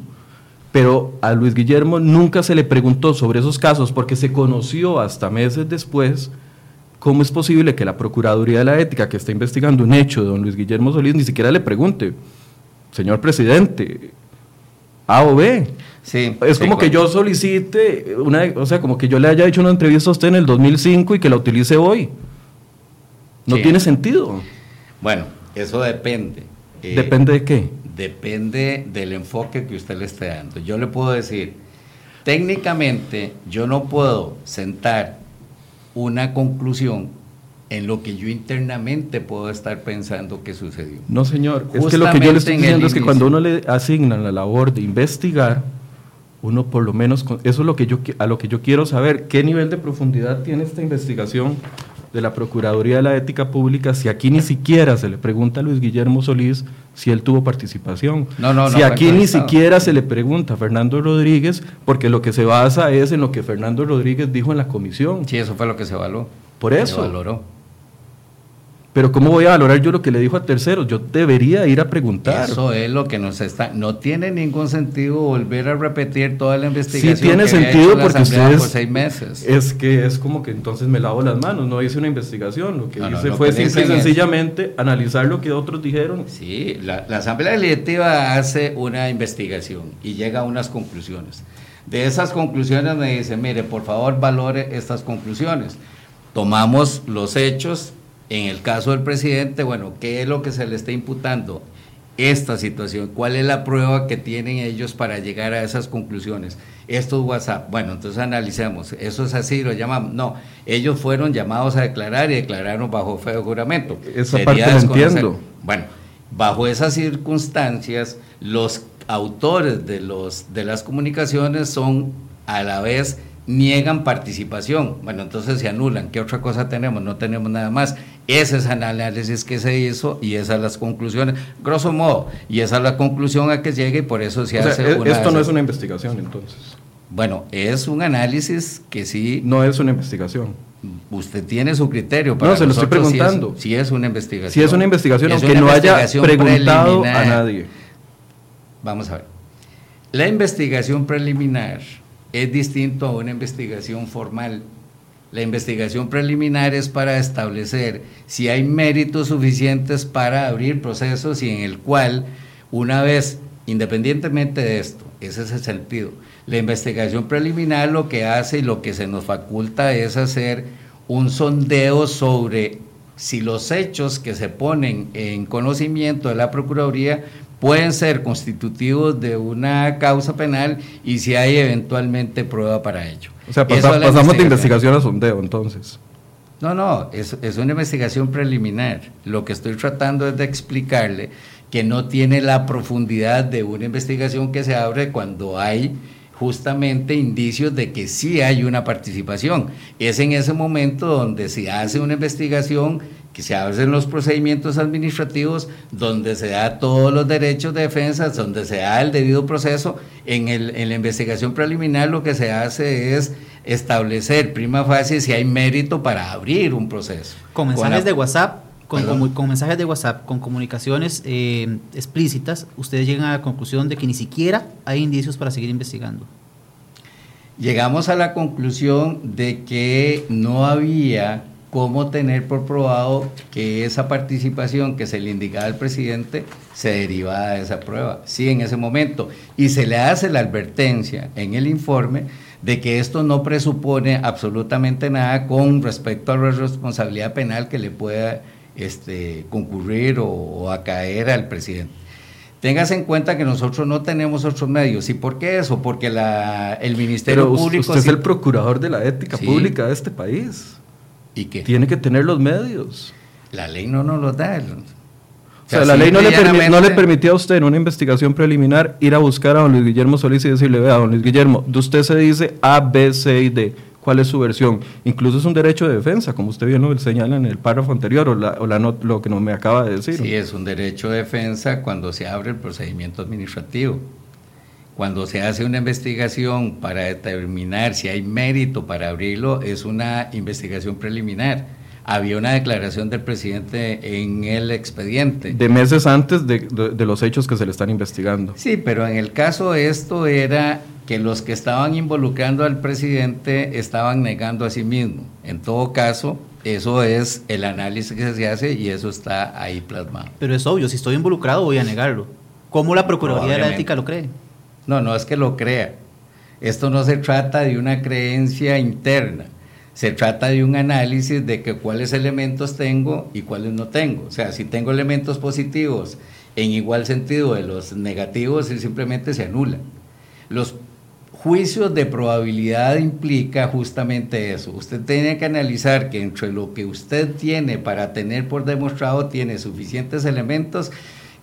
pero a Luis Guillermo nunca se le preguntó sobre esos casos porque se conoció hasta meses después, ¿cómo es posible que la Procuraduría de la Ética que está investigando un hecho de don Luis Guillermo Solís ni siquiera le pregunte, señor presidente, A o B? Sí, es como que yo solicite, una, o sea, como que yo le haya hecho una entrevista a usted en el 2005 y que la utilice hoy. No tiene sentido. Bueno, eso depende. Eh, ¿Depende de qué? Depende del enfoque que usted le esté dando. Yo le puedo decir, técnicamente yo no puedo sentar una conclusión en lo que yo internamente puedo estar pensando que sucedió. No, señor. es que lo que yo le estoy diciendo es que cuando uno le asignan la labor de investigar, uno por lo menos, eso es lo que yo, a lo que yo quiero saber, qué nivel de profundidad tiene esta investigación de la Procuraduría de la Ética Pública si aquí ni siquiera se le pregunta a Luis Guillermo Solís si él tuvo participación. No, no, si aquí ni siquiera se le pregunta a Fernando Rodríguez, porque lo que se basa es en lo que Fernando Rodríguez dijo en la comisión. Sí, eso fue lo que se evaluó. Por eso. Se valoró. Pero ¿cómo voy a valorar yo lo que le dijo a terceros? Yo debería ir a preguntar. Eso es lo que nos está... No tiene ningún sentido volver a repetir toda la investigación. Sí tiene sentido porque ustedes... Por seis meses. Es que es como que entonces me lavo las manos. No hice una investigación. Lo que hice fue simple y sencillamente analizar lo que otros dijeron. Sí, la, la Asamblea Legislativa hace una investigación y llega a unas conclusiones. De esas conclusiones me dice, mire, por favor valore estas conclusiones. Tomamos los hechos en el caso del presidente, bueno, ¿qué es lo que se le está imputando? Esta situación, ¿cuál es la prueba que tienen ellos para llegar a esas conclusiones? Esto es WhatsApp. Bueno, entonces analicemos. ¿Eso es así? ¿Lo llamamos? No. Ellos fueron llamados a declarar y declararon bajo fe de juramento. Esa parte lo entiendo. Bueno, bajo esas circunstancias, los autores de, los, de las comunicaciones son a la vez niegan participación. Bueno, entonces se anulan. ¿Qué otra cosa tenemos? No tenemos nada más. Ese es el análisis que se hizo y esas son las conclusiones, grosso modo. Y esa es la conclusión a que llegue y por eso se hace e- Esto no es una investigación entonces. Bueno, es un análisis que sí... No es una investigación. Usted tiene su criterio. Para no, se lo estoy preguntando. Si es, una investigación. Si es una investigación, aunque no haya preguntado a nadie. Vamos a ver. La investigación preliminar es distinto a una investigación formal. La investigación preliminar es para establecer si hay méritos suficientes para abrir procesos y en el cual, una vez, independientemente de esto, ese es el sentido, la investigación preliminar lo que hace y lo que se nos faculta es hacer un sondeo sobre si los hechos que se ponen en conocimiento de la Procuraduría pueden ser constitutivos de una causa penal y si hay eventualmente prueba para ello. O sea, pasamos de investigación a sondeo entonces. No, no, es, es una investigación preliminar. Lo que estoy tratando es de explicarle que no tiene la profundidad de una investigación que se abre cuando hay justamente indicios de que sí hay una participación. Es en ese momento donde se hace una investigación, que se hacen los procedimientos administrativos, donde se da todos los derechos de defensa, donde se da el debido proceso. En, el, en la investigación preliminar lo que se hace es establecer prima facie si hay mérito para abrir un proceso. Con mensajes de WhatsApp con, mensajes de WhatsApp, con comunicaciones eh, explícitas, ustedes llegan a la conclusión de que ni siquiera hay indicios para seguir investigando. Llegamos a la conclusión de que no había cómo tener por probado que esa participación que se le indicaba al presidente se derivaba de esa prueba. Sí, en ese momento. Y se le hace la advertencia en el informe de que esto no presupone absolutamente nada con respecto a la responsabilidad penal que le pueda este, concurrir o, a caer al presidente. Tengas en cuenta que nosotros no tenemos otros medios. ¿Y por qué eso? Porque la, el Ministerio Público... Usted es el procurador de la ética pública de este país. ¿Y qué? Tiene que tener los medios. La ley no nos los da. O sea, la ley no le, no le permitía a usted en una investigación preliminar ir a buscar a don Luis Guillermo Solís y decirle, vea, don Luis Guillermo, de usted se dice A, B, C y D cuál es su versión. Incluso es un derecho de defensa, como usted bien lo señala en el párrafo anterior o, la, o la lo que no me acaba de decir. Sí, es un derecho de defensa cuando se abre el procedimiento administrativo. Cuando se hace una investigación para determinar si hay mérito para abrirlo, es una investigación preliminar. había una declaración del presidente en el expediente. De meses antes de, de, los hechos que se le están investigando. Sí, pero en el caso esto era que los que estaban involucrando al presidente estaban negando a sí mismo. En todo caso, eso es el análisis que se hace y eso está ahí plasmado. Pero es obvio, si estoy involucrado voy a negarlo. ¿Cómo la Procuraduría de la Ética lo cree? No, no es que lo crea. Esto no se trata de una creencia interna. Se trata de un análisis de que cuáles elementos tengo y cuáles no tengo. O sea, si tengo elementos positivos en igual sentido de los negativos, simplemente se anulan. Los juicios de probabilidad implica justamente eso. Usted tiene que analizar que entre lo que usted tiene para tener por demostrado tiene suficientes elementos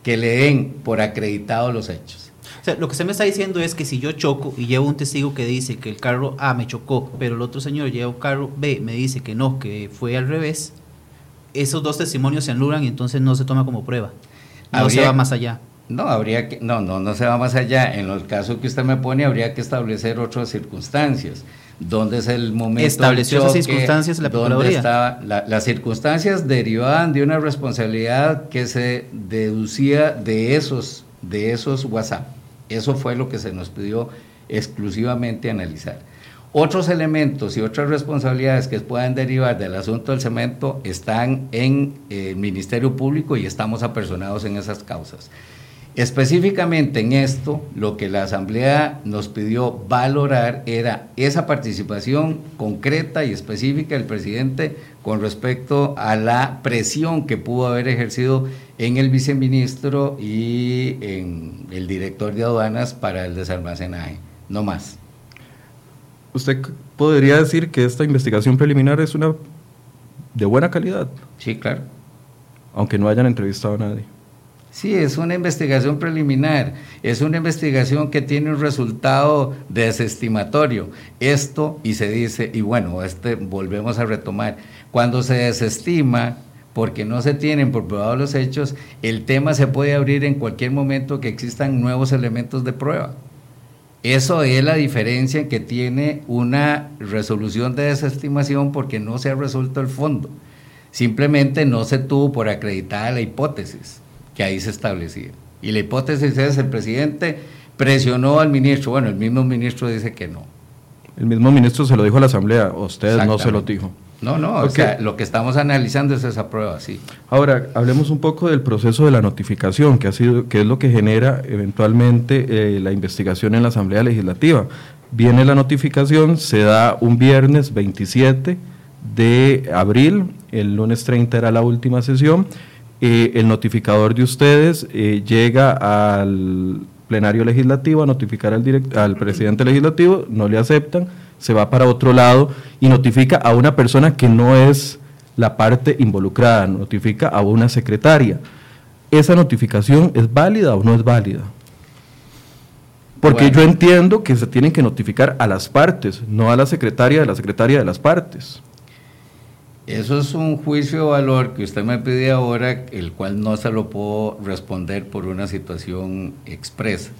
que le den por acreditado los hechos. Sea, lo que usted me está diciendo es que si yo choco y llevo un testigo que dice que el carro A me chocó, pero el otro señor lleva un carro B, me dice que no, que fue al revés, esos dos testimonios se anulan y entonces no se toma como prueba. No se va más allá. No, habría que, no, no, no se va más allá. En el caso que usted me pone, habría que establecer otras circunstancias. ¿Dónde es el momento? ¿Estableció esas circunstancias la Procuraduría? Estaba, las circunstancias derivaban de una responsabilidad que se deducía de esos, de esos WhatsApp. Eso fue lo que se nos pidió exclusivamente analizar. Otros elementos y otras responsabilidades que puedan derivar del asunto del cemento están en el Ministerio Público y estamos apersonados en esas causas. Específicamente en esto, lo que la Asamblea nos pidió valorar era esa participación concreta y específica del presidente con respecto a la presión que pudo haber ejercido en el viceministro y en el director de aduanas para el desalmacenaje, no más. ¿Usted podría decir que esta investigación preliminar es una de buena calidad? Sí, claro. Aunque no hayan entrevistado a nadie. Sí, es una investigación preliminar, es una investigación que tiene un resultado desestimatorio. Esto, y se dice, y bueno, este volvemos a retomar, cuando se desestima porque no se tienen por probados los hechos, el tema se puede abrir en cualquier momento que existan nuevos elementos de prueba. Eso es la diferencia que tiene una resolución de desestimación porque no se ha resuelto el fondo. Simplemente no se tuvo por acreditada la hipótesis que ahí se establecía. Y la hipótesis es el presidente presionó al ministro. Bueno, el mismo ministro dice que no. El mismo ministro se lo dijo a la Asamblea, usted no se lo dijo. No, no, o sea, lo que estamos analizando es esa prueba, sí. Ahora, hablemos un poco del proceso de la notificación, que, ha sido, que es lo que genera eventualmente eh, la investigación en la Asamblea Legislativa. Viene la notificación, se da un viernes 27 de abril, el lunes 30 era la última sesión, eh, el notificador de ustedes eh, llega al plenario legislativo a notificar al, al presidente legislativo, no le aceptan, se va para otro lado y notifica a una persona que no es la parte involucrada, notifica a una secretaria. ¿Esa notificación es válida o no es válida? Porque yo entiendo que se tienen que notificar a las partes, no a la secretaria de la secretaria de las partes. Eso es un juicio de valor que usted me pide ahora, el cual no se lo puedo responder por una situación expresa.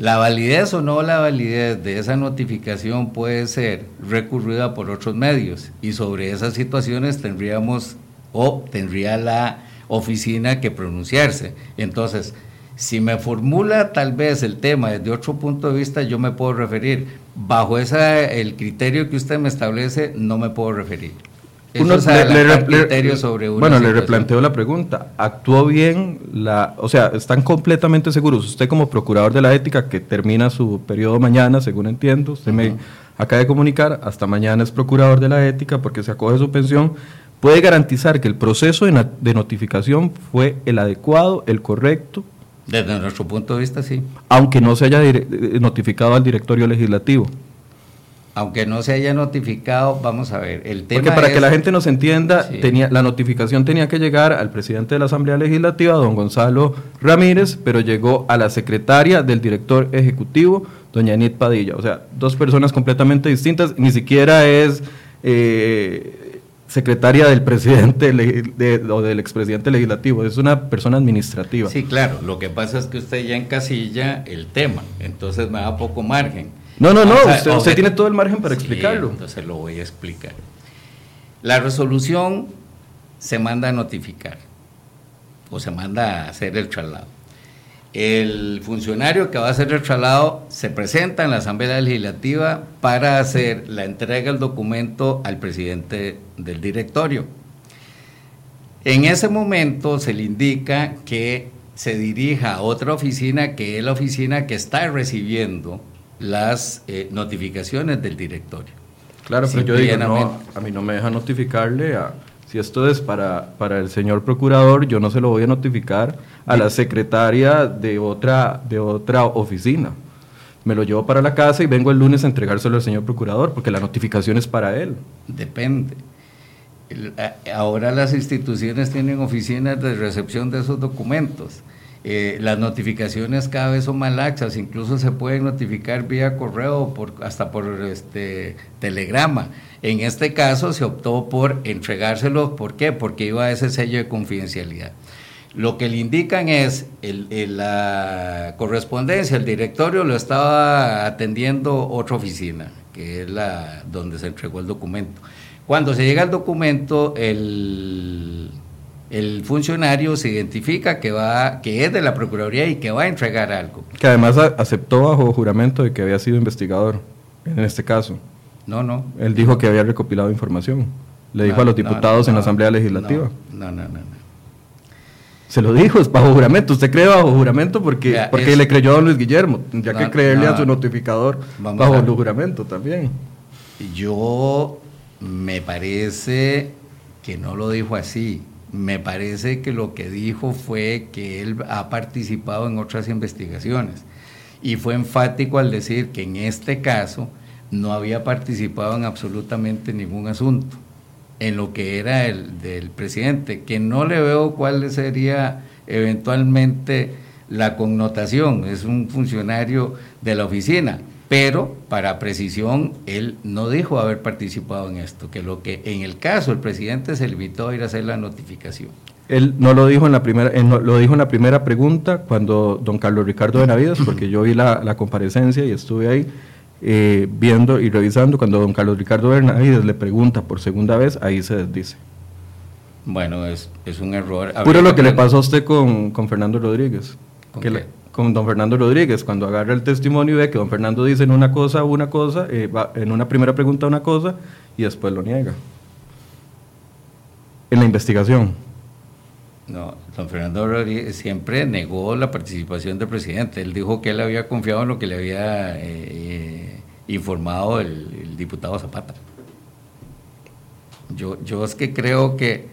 La validez o no la validez de esa notificación puede ser recurrida por otros medios y sobre esas situaciones tendríamos o tendría la oficina que pronunciarse. Entonces, si me formula tal vez el tema desde otro punto de vista, yo me puedo referir. Bajo esa, el criterio que usted me establece, no me puedo referir le, sobre bueno, le replanteo la pregunta. ¿Actuó bien la, o sea, están completamente seguros? Usted como procurador de la ética que termina su periodo mañana, según entiendo, usted me acaba de comunicar, hasta mañana es procurador de la ética porque se acoge su pensión, puede garantizar que el proceso de, de notificación fue el adecuado, el correcto. Desde nuestro punto de vista, sí. Aunque no se haya eh, notificado al directorio legislativo aunque no se haya notificado, vamos a ver, el tema Porque para que la gente nos entienda, tenía, la notificación tenía que llegar al presidente de la Asamblea Legislativa, don Gonzalo Ramírez, pero llegó a la secretaria del director ejecutivo, doña Anit Padilla. O sea, dos personas completamente distintas, ni siquiera es eh, secretaria del presidente o del expresidente legislativo, es una persona administrativa. Sí, claro, lo que pasa es que usted ya encasilla el tema, entonces me da poco margen. No, no, no, usted, tiene todo el margen para explicarlo. Entonces lo voy a explicar. La resolución se manda a notificar o se manda a hacer el traslado. El funcionario que va a hacer el traslado se presenta en la Asamblea Legislativa para hacer la entrega del documento al presidente del directorio. En ese momento se le indica que se dirija a otra oficina que es la oficina que está recibiendo las eh, notificaciones del directorio. Claro, pero yo digo, no, a mí no me deja notificarle a, si esto es para, para el señor procurador, yo no se lo voy a notificar a la secretaria de otra, de otra oficina. Me lo llevo para la casa y vengo el lunes a entregárselo al señor procurador, porque la notificación es para él. Depende. Ahora las instituciones tienen oficinas de recepción de esos documentos. Eh, las notificaciones cada vez son más laxas, incluso se pueden notificar vía correo, por, hasta por este telegrama. En este caso se optó por entregárselo, ¿por qué? Porque iba a ese sello de confidencialidad. Lo que le indican es el, la correspondencia, el directorio lo estaba atendiendo otra oficina, que es la donde se entregó el documento. Cuando se llega al documento, el, el funcionario se identifica que, va, que es de la Procuraduría y que va a entregar algo. Que además aceptó bajo juramento de que había sido investigador, en este caso. No, no. Él dijo que había recopilado información. Le dijo a los diputados en la Asamblea Legislativa. No, no, no, Se lo dijo, es bajo juramento. ¿Usted cree bajo juramento? Porque, porque le creyó a don Luis Guillermo. Ya que creerle a su notificador bajo el juramento también. Yo me parece que no lo dijo así. Me parece que lo que dijo fue que él ha participado en otras investigaciones. Y fue enfático al decir que en este caso no había participado en absolutamente ningún asunto, en lo que era el del presidente, que no le veo cuál sería eventualmente la connotación, es un funcionario de la oficina, pero para precisión él no dijo haber participado en esto, que lo que en el caso el presidente se limitó a ir a hacer la notificación. Él no lo dijo en la primera, lo dijo en la primera pregunta cuando don Carlos Ricardo Benavides, porque yo vi la, la comparecencia y estuve ahí, eh, viendo y revisando, cuando don Carlos Ricardo Benavides le pregunta por segunda vez, ahí se desdice. Bueno, es, es un error. Puro lo que le pasó a usted con, con Fernando Rodríguez. ¿Con, con don Fernando Rodríguez, cuando agarra el testimonio y ve que don Fernando dice en una cosa una cosa, eh, en una primera pregunta una cosa y después lo niega. En la investigación. No, don Fernando Rodríguez siempre negó la participación del presidente. Él dijo que él había confiado en lo que le había eh, informado el, diputado Zapata. Yo, yo es que creo que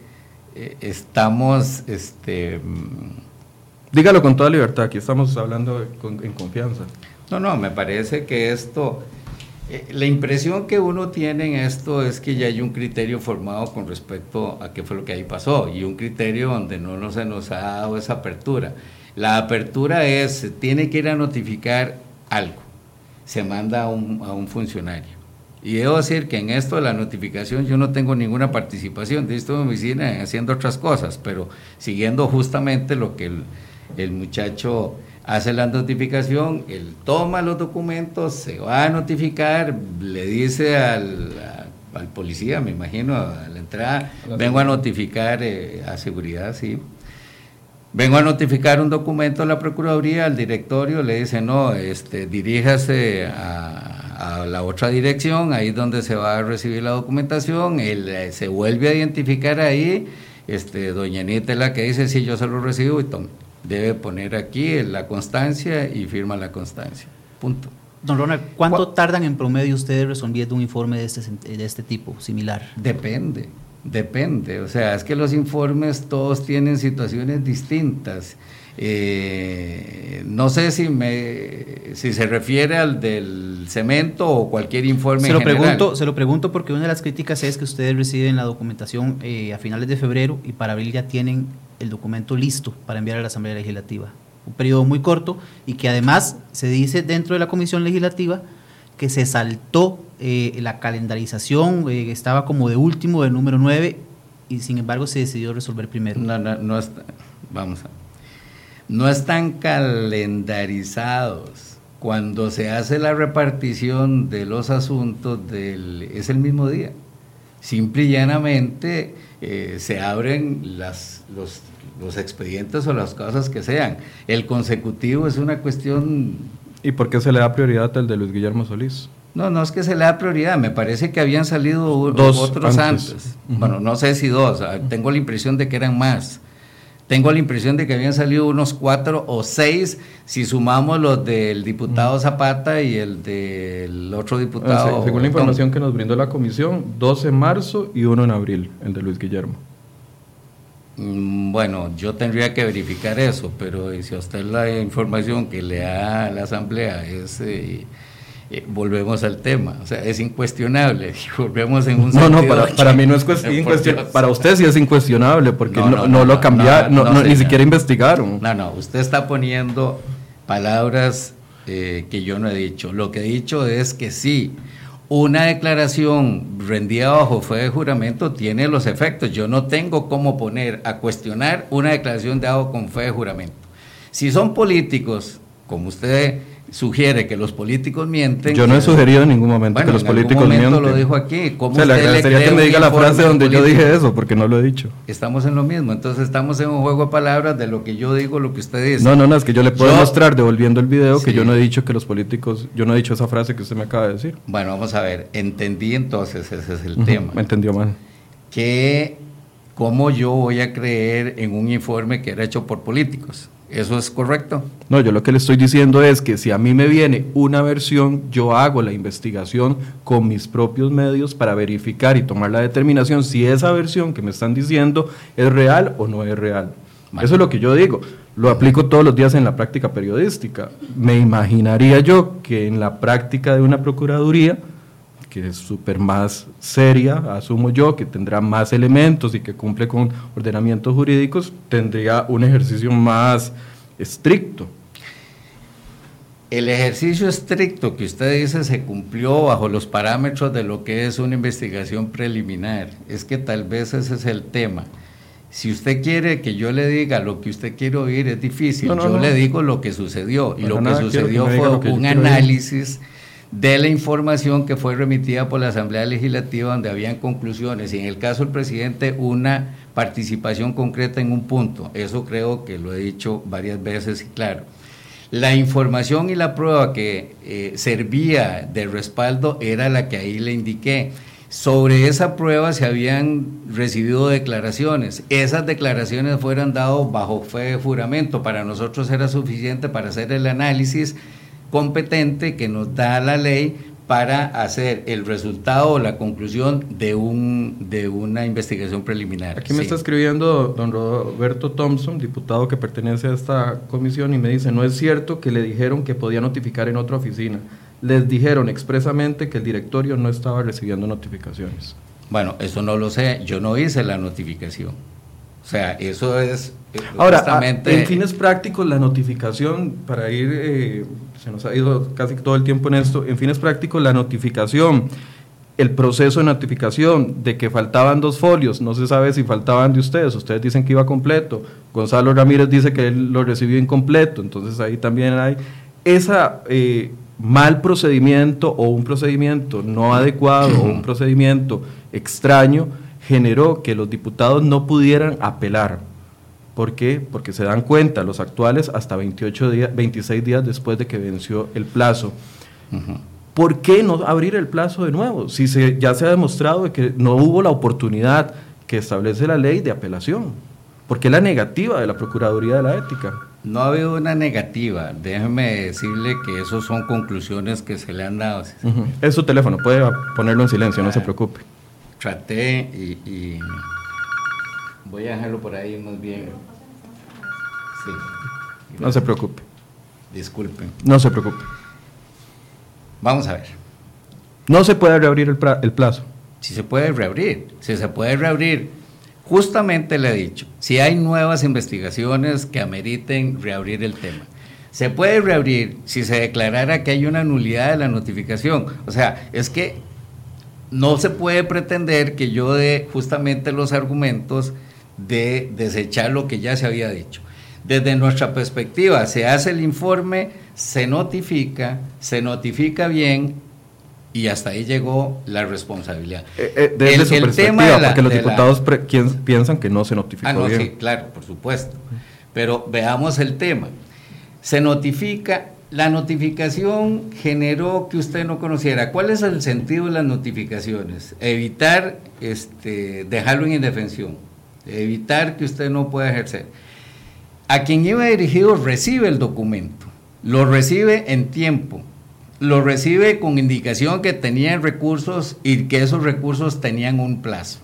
eh, estamos... Este, Dígalo con toda libertad, aquí estamos hablando en confianza. No, no, me parece que esto eh, la impresión que uno tiene en esto es que ya hay un criterio formado con respecto a qué fue lo que ahí pasó y un criterio donde no se nos ha dado esa apertura. La apertura es, tiene que ir a notificar algo, se manda a un, a un funcionario. Y debo decir que en esto de la notificación yo no tengo ninguna participación, de esto en mi oficina haciendo otras cosas, pero siguiendo justamente lo que el, el muchacho hace la notificación, él toma los documentos, se va a notificar, le dice al, al policía, me imagino, a la entrada, vengo a notificar eh, a seguridad, sí. Vengo a notificar un documento a la Procuraduría, al directorio, le dice, no, este, diríjase a, a la otra dirección, ahí donde se va a recibir la documentación, él eh, se vuelve a identificar ahí, este, doña Anita es la que dice, sí, yo se lo recibo y toma debe poner aquí la constancia y firma la constancia. Punto. Don Ronald, ¿cuánto tardan en promedio ustedes resolviendo un informe de este, de este tipo, similar? Depende, depende. O sea, es que los informes todos tienen situaciones distintas. Eh, no sé si, me, si se refiere al del cemento o cualquier informe se lo Pregunto, se lo pregunto porque una de las críticas es que ustedes reciben la documentación eh, a finales de febrero y para abril ya tienen el documento listo para enviar a la Asamblea Legislativa. Un periodo muy corto y que además se dice dentro de la Comisión Legislativa que se saltó eh, la calendarización, eh, estaba como de último, del número 9, y sin embargo se decidió resolver primero. No, no, no vamos a, no están calendarizados. Cuando se hace la repartición de los asuntos, del, es el mismo día. Simple y llanamente eh, se abren las, los, los expedientes o las cosas que sean. El consecutivo es una cuestión... ¿Y por qué se le da prioridad al de Luis Guillermo Solís? No, no es que se le da prioridad, me parece que habían salido dos otros antes. Bueno, no sé si dos, ah, tengo la impresión de que eran más. Tengo la impresión de que habían salido unos cuatro o seis, si sumamos los del diputado Zapata y el del otro diputado. según la información que nos brindó la comisión, dos en marzo y uno en abril, el de Luis Guillermo. Mm, bueno, yo tendría que verificar eso, pero si a usted la información que le da la Asamblea es... Eh, eh, volvemos al tema, o sea, es incuestionable, volvemos en un No, no, para, mí no es incuestionable, para usted sí es incuestionable, porque no, lo cambiaron, ni siquiera investigaron. No, no, usted está poniendo palabras eh, que yo no he dicho, lo que he dicho es que sí, una declaración rendida bajo fe de juramento tiene los efectos, yo no tengo cómo poner a cuestionar una declaración de dado con fe de juramento. Si son políticos, como usted sugiere que los políticos mienten. Yo no he sugerido en ningún momento que los políticos mienten. lo dijo aquí. ¿Cómo o sea, le agradecería que me diga la frase donde yo dije eso, porque no lo he dicho. Estamos en lo mismo, entonces estamos en un juego de palabras de lo que yo digo, lo que usted dice. No, no, no, es que yo le puedo mostrar devolviendo el video que yo no he dicho que los políticos, yo no he dicho esa frase que usted me acaba de decir. Bueno, vamos a ver, entendí entonces, ese es el tema. Me entendió mal. Que, ¿cómo yo voy a creer en un informe que era hecho por políticos? ¿Eso es correcto? No, yo lo que le estoy diciendo es que si a mí me viene una versión, yo hago la investigación con mis propios medios para verificar y tomar la determinación si esa versión que me están diciendo es real o no es real. Eso es lo que yo digo. Lo aplico todos los días en la práctica periodística. Me imaginaría yo que en la práctica de una procuraduría, que es súper más seria, asumo yo, que tendrá más elementos y que cumple con ordenamientos jurídicos, tendría un ejercicio más estricto. El ejercicio estricto que usted dice se cumplió bajo los parámetros de lo que es una investigación preliminar. Es que tal vez ese es el tema. Si usted quiere que yo le diga lo que usted quiere oír, es difícil. yo le digo lo que sucedió. Y lo que sucedió fue un análisis de la información que fue remitida por la Asamblea Legislativa donde habían conclusiones y en el caso del presidente una participación concreta en un punto. Eso creo que lo he dicho varias veces y claro. La información y la prueba que eh, servía de respaldo era la que ahí le indiqué. Sobre esa prueba se habían recibido declaraciones. Esas declaraciones fueron dadas bajo fe de juramento. Para nosotros era suficiente para hacer el análisis competente que nos da la ley para hacer el resultado o la conclusión de, un, de una investigación preliminar. Aquí me está escribiendo don Roberto Thompson, diputado que pertenece a esta comisión, y me dice, no es cierto que le dijeron que podía notificar en otra oficina. Les dijeron expresamente que el directorio no estaba recibiendo notificaciones. Bueno, eso no lo sé, yo no hice la notificación. O sea, eso es... Eh, Ahora, en fines prácticos, la notificación, para ir... Eh, se nos ha ido casi todo el tiempo en esto, en fines prácticos la notificación, el proceso de notificación de que faltaban dos folios, no se sabe si faltaban de ustedes, ustedes dicen que iba completo, Gonzalo Ramírez dice que él lo recibió incompleto, entonces ahí también hay esa eh, mal procedimiento o un procedimiento no adecuado o un procedimiento extraño generó que los diputados no pudieran apelar ¿Por qué? Porque se dan cuenta los actuales hasta 28 días, 26 días después de que venció el plazo. ¿Por qué no abrir el plazo de nuevo? Si se, ya se ha demostrado que no hubo la oportunidad que establece la ley de apelación. ¿Por qué la negativa de la Procuraduría de la Ética? No ha habido una negativa. Déjeme decirle que eso son conclusiones que se le han dado. Es su teléfono, puede ponerlo en silencio, no se preocupe. Traté y Voy a dejarlo por ahí más bien. Sí. No se preocupe. Disculpen. No se preocupe. Vamos a ver. No se puede reabrir el, el plazo. Si se puede reabrir, si se puede reabrir. Justamente le he dicho, si hay nuevas investigaciones que ameriten reabrir el tema. Se puede reabrir si se declarara que hay una nulidad de la notificación. O sea, es que no se puede pretender que yo dé justamente los argumentos de desechar lo que ya se había dicho. Desde nuestra perspectiva, se hace el informe, se notifica, se notifica bien y hasta ahí llegó la responsabilidad. Eh, eh, desde El- su el perspectiva, tema de la- porque los de diputados piensan que no se notificó Ah, no, bien. sí, claro, por supuesto. Pero veamos el tema. Se notifica, la notificación generó que usted no conociera. ¿Cuál es el sentido de las notificaciones? Evitar este, dejarlo en indefensión, evitar que usted no pueda ejercer. A quien iba dirigido recibe el documento, lo recibe en tiempo, lo recibe con indicación que tenían recursos y que esos recursos tenían un plazo.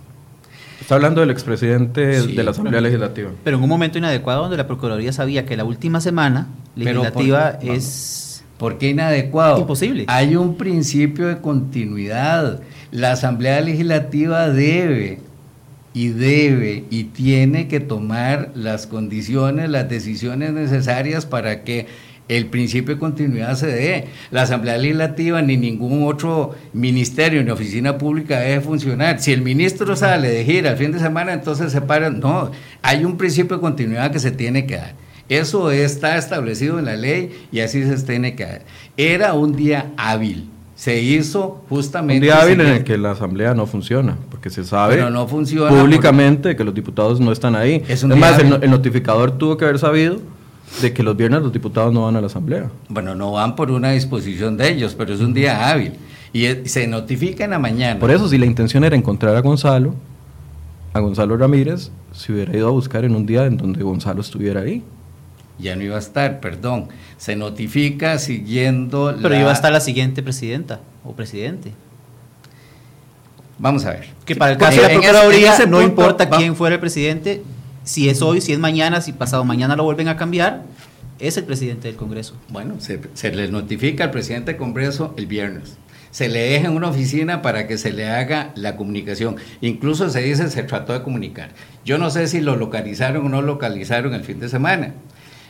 Está hablando del expresidente Sí, de la Asamblea pero- Legislativa. Pero en un momento inadecuado donde la Procuraduría sabía que la última semana legislativa por- es... ¿Por qué inadecuado? Imposible. Hay un principio de continuidad. La Asamblea Legislativa debe y debe y tiene que tomar las condiciones, las decisiones necesarias para que el principio de continuidad se dé. La Asamblea Legislativa ni ningún otro ministerio ni oficina pública debe funcionar. Si el ministro sale de gira el fin de semana, entonces se paran. No, hay un principio de continuidad que se tiene que dar. Eso está establecido en la ley y así se tiene que dar. Era un día hábil. Se hizo justamente. Un día hábil en el que la Asamblea no funciona, porque se sabe Pero no funciona públicamente que los diputados no están ahí. Es Es, un día más, el, el notificador tuvo que haber sabido de que los viernes los diputados no van a la Asamblea. Bueno, no van por una disposición de ellos, pero es un día hábil. Y es- se notifica en la mañana. Por eso, si la intención era encontrar a Gonzalo, a Gonzalo Ramírez, se hubiera ido a buscar en un día en donde Gonzalo estuviera ahí. Ya no iba a estar, perdón. Se notifica siguiendo Pero la... iba a estar la siguiente presidenta o presidente. Vamos a ver. Que para el Porque caso de la Procuraduría ese no punto, importa va- quién fuera el presidente, si es hoy, si es mañana, si pasado mañana lo vuelven a cambiar, es el presidente del Congreso. Bueno, se, se le notifica al presidente del Congreso el viernes. Se le deja en una oficina para que se le haga la comunicación. Incluso se dice se trató de comunicar. Yo no sé si lo localizaron o no localizaron el fin de semana.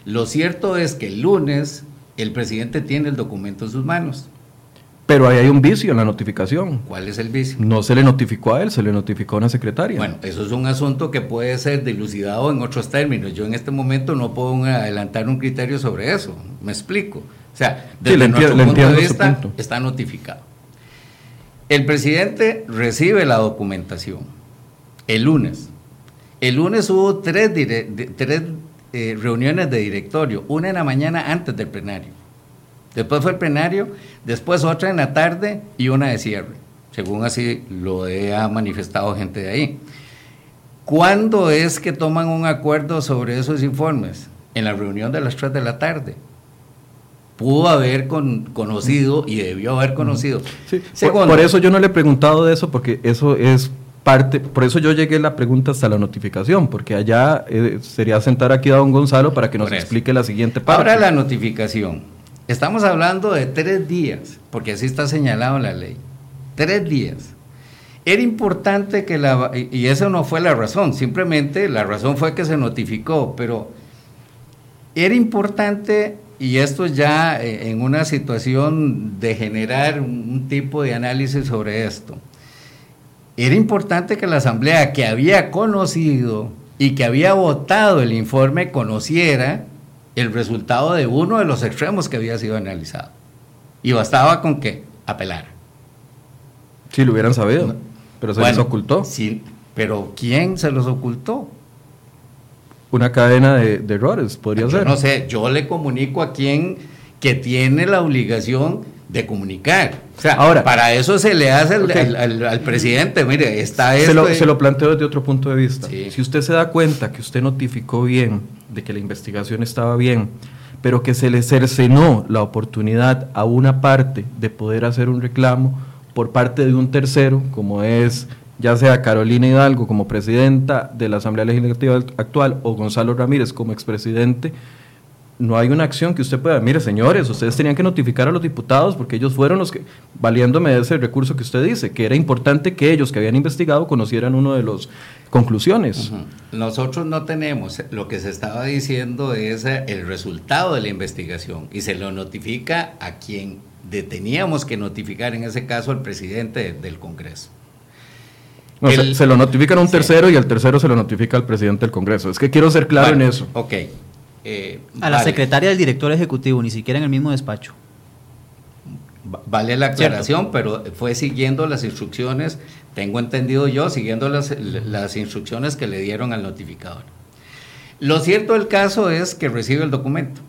Lo cierto es que el lunes el presidente tiene el documento en sus manos. Pero ahí hay un vicio en la notificación. ¿Cuál es el vicio? No se le notificó a él, se le notificó a una secretaria. Bueno, eso es un asunto que puede ser dilucidado en otros términos. Yo en este momento no puedo adelantar un criterio sobre eso. Me explico. O sea, desde le enti- nuestro le punto de vista punto. está notificado. El presidente recibe la documentación el lunes. El lunes hubo tres, dire- tres eh, reuniones de directorio, una en la mañana antes del plenario. Después fue el plenario, después otra en la tarde y una de cierre, según así lo ha manifestado gente de ahí. ¿Cuándo es que toman un acuerdo sobre esos informes? En la reunión de las 3 de la tarde. Pudo haber con- conocido y debió haber conocido. Sí, por- eso yo no le he preguntado de eso, porque eso es parte, por eso yo llegué la pregunta hasta la notificación, porque allá eh, sería sentar aquí a don Gonzalo para que nos explique la siguiente parte. Ahora la notificación. Estamos hablando de tres días, porque así está señalado en la ley. Tres días. Era importante que la... Y esa no fue la razón, simplemente la razón fue que se notificó, pero era importante, y esto ya eh, en una situación de generar un tipo de análisis sobre esto, era importante que la Asamblea que había conocido y que había votado el informe conociera el resultado de uno de los extremos que había sido analizado. Y bastaba con que apelara. Si lo hubieran sabido, pero se les ocultó. sí, pero ¿quién se los ocultó? Una cadena de, de errores, podría Yo ser. no sé, yo le comunico a quien que tiene la obligación de comunicar. O sea, Ahora- para eso se le hace al, Ok. al- al- al presidente, mire, está se, esto. lo, se lo planteo desde otro punto de vista. Sí. Si usted se da cuenta que usted notificó bien, de que la investigación estaba bien, pero que se le cercenó la oportunidad a una parte de poder hacer un reclamo por parte de un tercero, como es ya sea Carolina Hidalgo como presidenta de la Asamblea Legislativa actual o Gonzalo Ramírez como expresidente, no hay una acción que usted pueda, mire señores, ustedes tenían que notificar a los diputados porque ellos fueron los que, valiéndome de ese recurso que usted dice, que era importante que ellos que habían investigado conocieran uno de los conclusiones. Nosotros no tenemos, lo que se estaba diciendo es eh, el resultado de la investigación y se lo notifica a quien teníamos que notificar, en ese caso al presidente del Congreso. No, se- El- se, lo notifican a un Sí. tercero y el tercero se lo notifica al presidente del Congreso. Es que quiero ser claro Bueno, en eso. Ok. Eh, A la secretaria del director ejecutivo, ni siquiera en el mismo despacho. vale la aclaración, pero fue siguiendo las instrucciones, tengo entendido yo, siguiendo las, las instrucciones que le dieron al notificador. Lo cierto del caso es que recibe el documento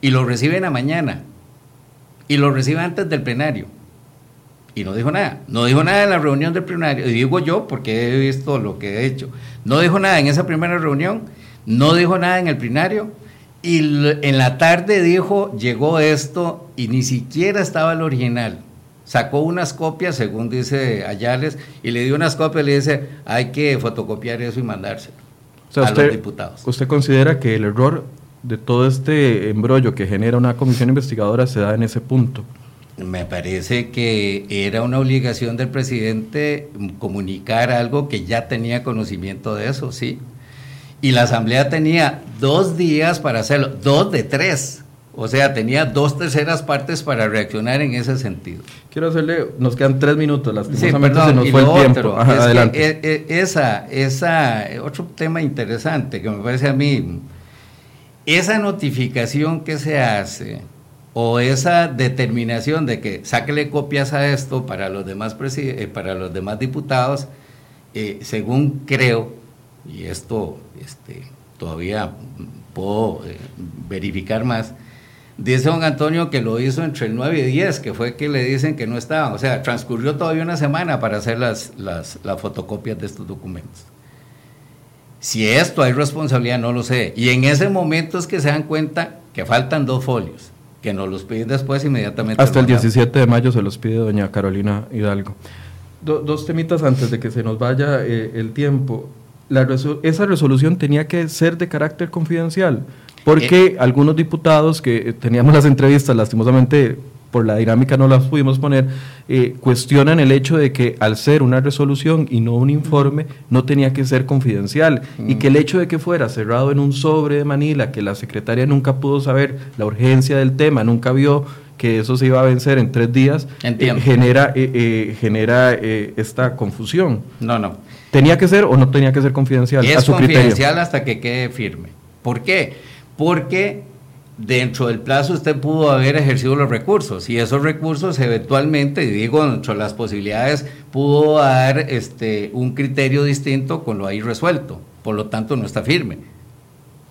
y lo recibe en la mañana y lo recibe antes del plenario y no dijo nada. No dijo nada en la reunión del plenario. Y digo yo porque he visto lo que he hecho. No dijo nada en esa primera reunión, no dijo nada en el plenario. Y en la tarde dijo, llegó esto y ni siquiera estaba el original. Sacó unas copias, según dice Ayales, y le dio unas copias y le dice, hay que fotocopiar eso y mandárselo a los diputados. ¿Usted considera que el error de todo este embrollo que genera una comisión investigadora se da en ese punto? Me parece que era una obligación del presidente comunicar algo que ya tenía conocimiento de eso, sí. Y la Asamblea tenía dos días para hacerlo, dos de tres. O sea, tenía dos terceras partes para reaccionar en ese sentido. Quiero hacerle, nos quedan tres minutos, lastimosamente sí, se nos fue el tiempo. adelante. E, e, esa, esa, otro tema interesante que me parece a mí, esa notificación que se hace o esa determinación de que sáquele copias a esto para los demás, eh, para los demás diputados, eh, según creo, y esto este, todavía puedo eh, verificar más, dice don Antonio que lo hizo entre el 9 y 10, que fue que le dicen que no estaban. O sea, transcurrió todavía una semana para hacer las, las, las fotocopias de estos documentos. Si esto hay responsabilidad, no lo sé. Y en ese momento es que se dan cuenta que faltan dos folios que nos los piden después inmediatamente. Hasta el 17 de mayo se los pide doña Carolina Hidalgo. dos temitas antes de que se nos vaya eh, el tiempo. La esa resolución tenía que ser de carácter confidencial, porque eh. algunos diputados que teníamos las entrevistas, lastimosamente por la dinámica no las pudimos poner, eh, cuestionan el hecho de que al ser una resolución y no un informe, no tenía que ser confidencial y que el hecho de que fuera cerrado en un sobre de Manila, que la secretaria nunca pudo saber la urgencia del tema, nunca vio que eso se iba a vencer en tres días, eh, genera, eh, genera esta confusión. No, no. ¿Tenía que ser o no tenía que ser confidencial? Es confidencial hasta que quede firme. ¿Por qué? Porque dentro del plazo usted pudo haber ejercido los recursos y esos recursos eventualmente, digo, dentro de las posibilidades, pudo dar este, un criterio distinto con lo ahí resuelto. Por lo tanto, no está firme.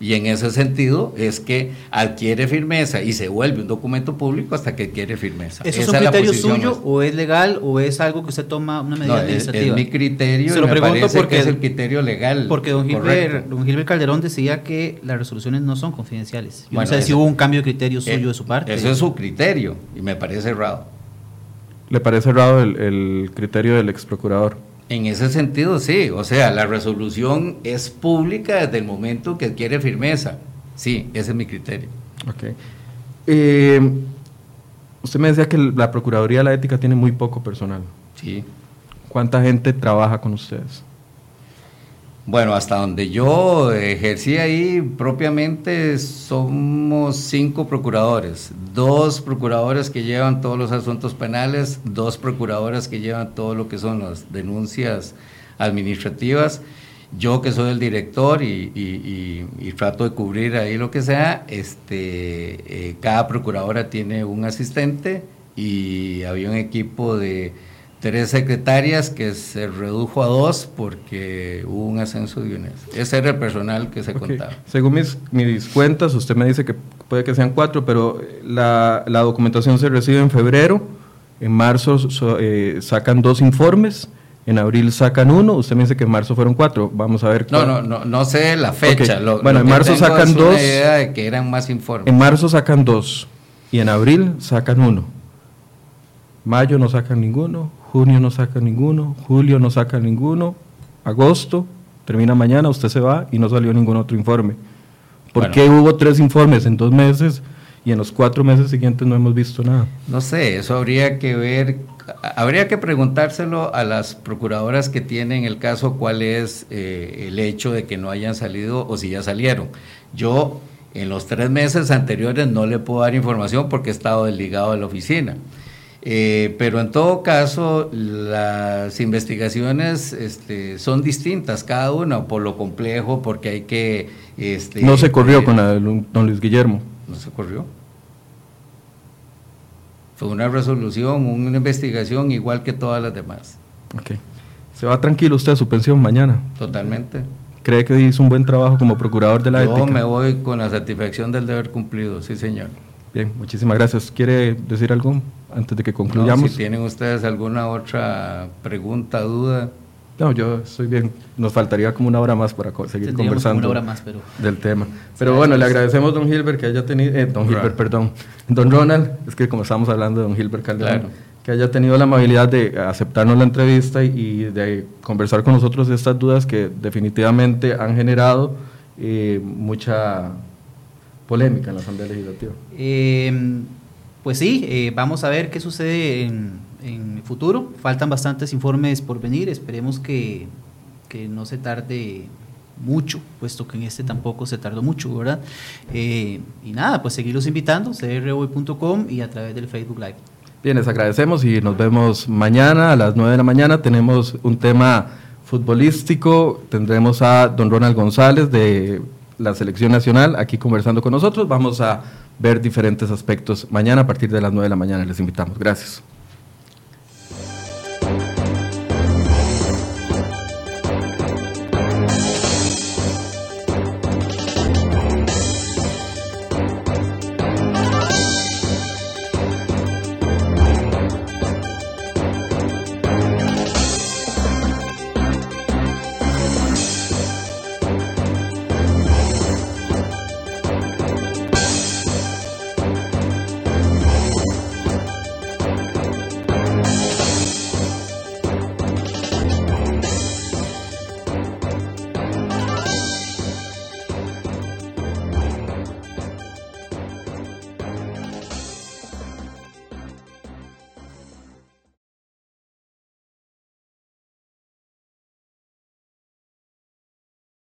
Y en ese sentido es que adquiere firmeza y se vuelve un documento público hasta que adquiere firmeza. ¿Eso es un criterio suyo o es legal o es algo que usted toma una medida administrativa? Es, mi criterio. Se lo pregunto porque es el criterio legal. Porque don Gilbert, don Gilbert, Calderón decía que las resoluciones no son confidenciales. Yo no sé si hubo un cambio de criterio eh, suyo de su parte. Eso es su criterio y me parece errado. ¿Le parece errado el, el criterio del ex procurador? En ese sentido, sí. O sea, la resolución es pública desde el momento que adquiere firmeza. Sí, ese es mi criterio. Ok. Eh, usted me decía que la Procuraduría de la Ética tiene muy poco personal. Sí. ¿Cuánta gente trabaja con ustedes? Bueno, hasta donde yo ejercí ahí propiamente somos cinco procuradores, dos procuradores que llevan todos los asuntos penales, dos procuradoras que llevan todo lo que son las denuncias administrativas, yo que soy el director y, trato de cubrir ahí lo que sea, este, eh, cada procuradora tiene un asistente y había un equipo de tres secretarias que se redujo a dos porque hubo un ascenso de UNES. Ese era el personal que se contaba. Según mis, mis, cuentas, usted me dice que puede que sean cuatro, pero la, la documentación se recibe en febrero, en marzo eh, sacan dos informes, en abril sacan uno, usted me dice que en marzo fueron cuatro, vamos a ver. No, no, no, no sé la fecha. bueno, en marzo sacan dos. idea de que eran más informes. En marzo sacan dos y en abril sacan uno. Mayo no sacan ninguno, junio no saca ninguno, julio no saca ninguno, agosto termina mañana, usted se va y no salió ningún otro informe. ¿Por qué hubo tres informes en dos meses y en los cuatro meses siguientes no hemos visto nada? No sé, eso habría que ver, habría que preguntárselo a las procuradoras que tienen el caso cuál es eh, el hecho de que no hayan salido o si ya salieron. Yo en los tres meses anteriores no le puedo dar información porque he estado desligado de la oficina. Eh, pero en todo caso, las investigaciones este, son distintas, cada una por lo complejo, porque hay que... Este, no se corrió eh, con la de don Luis Guillermo. No se corrió. Fue una resolución, una investigación igual que todas las demás. Ok. ¿Se va tranquilo usted a su pensión mañana? Totalmente. ¿Cree que hizo un buen trabajo como procurador de la Yo ética? me voy con la satisfacción del deber cumplido, sí señor. Bien, muchísimas gracias. ¿Quiere decir algo antes de que concluyamos? No, si tienen ustedes alguna otra pregunta, duda. No, yo estoy bien. Nos faltaría como una hora más para seguir conversando una hora más, pero- del tema. Pero bueno, le agradecemos don Gilbert que haya tenido, eh, don Gilbert, perdón, don Ronald, es que como estamos hablando de don Gilbert Calderón, Claro. que haya tenido la amabilidad de aceptarnos la entrevista y, y de conversar con nosotros de estas dudas que definitivamente han generado eh, mucha polémica en la Asamblea Legislativa. Eh, pues sí, eh, vamos a ver qué sucede en, el futuro. Faltan bastantes informes por venir. Esperemos que, que no se tarde mucho, puesto que en este tampoco se tardó mucho, ¿verdad? Eh, y nada, pues seguirlos invitando, crhoy.com y a través del Facebook Live. Bien, les agradecemos y nos vemos mañana a las 9 de la mañana. Tenemos un tema futbolístico. Tendremos a don Ronald González de la Selección Nacional aquí conversando con nosotros. Vamos a ver diferentes aspectos mañana a partir de las 9 de la mañana. Les invitamos. Gracias.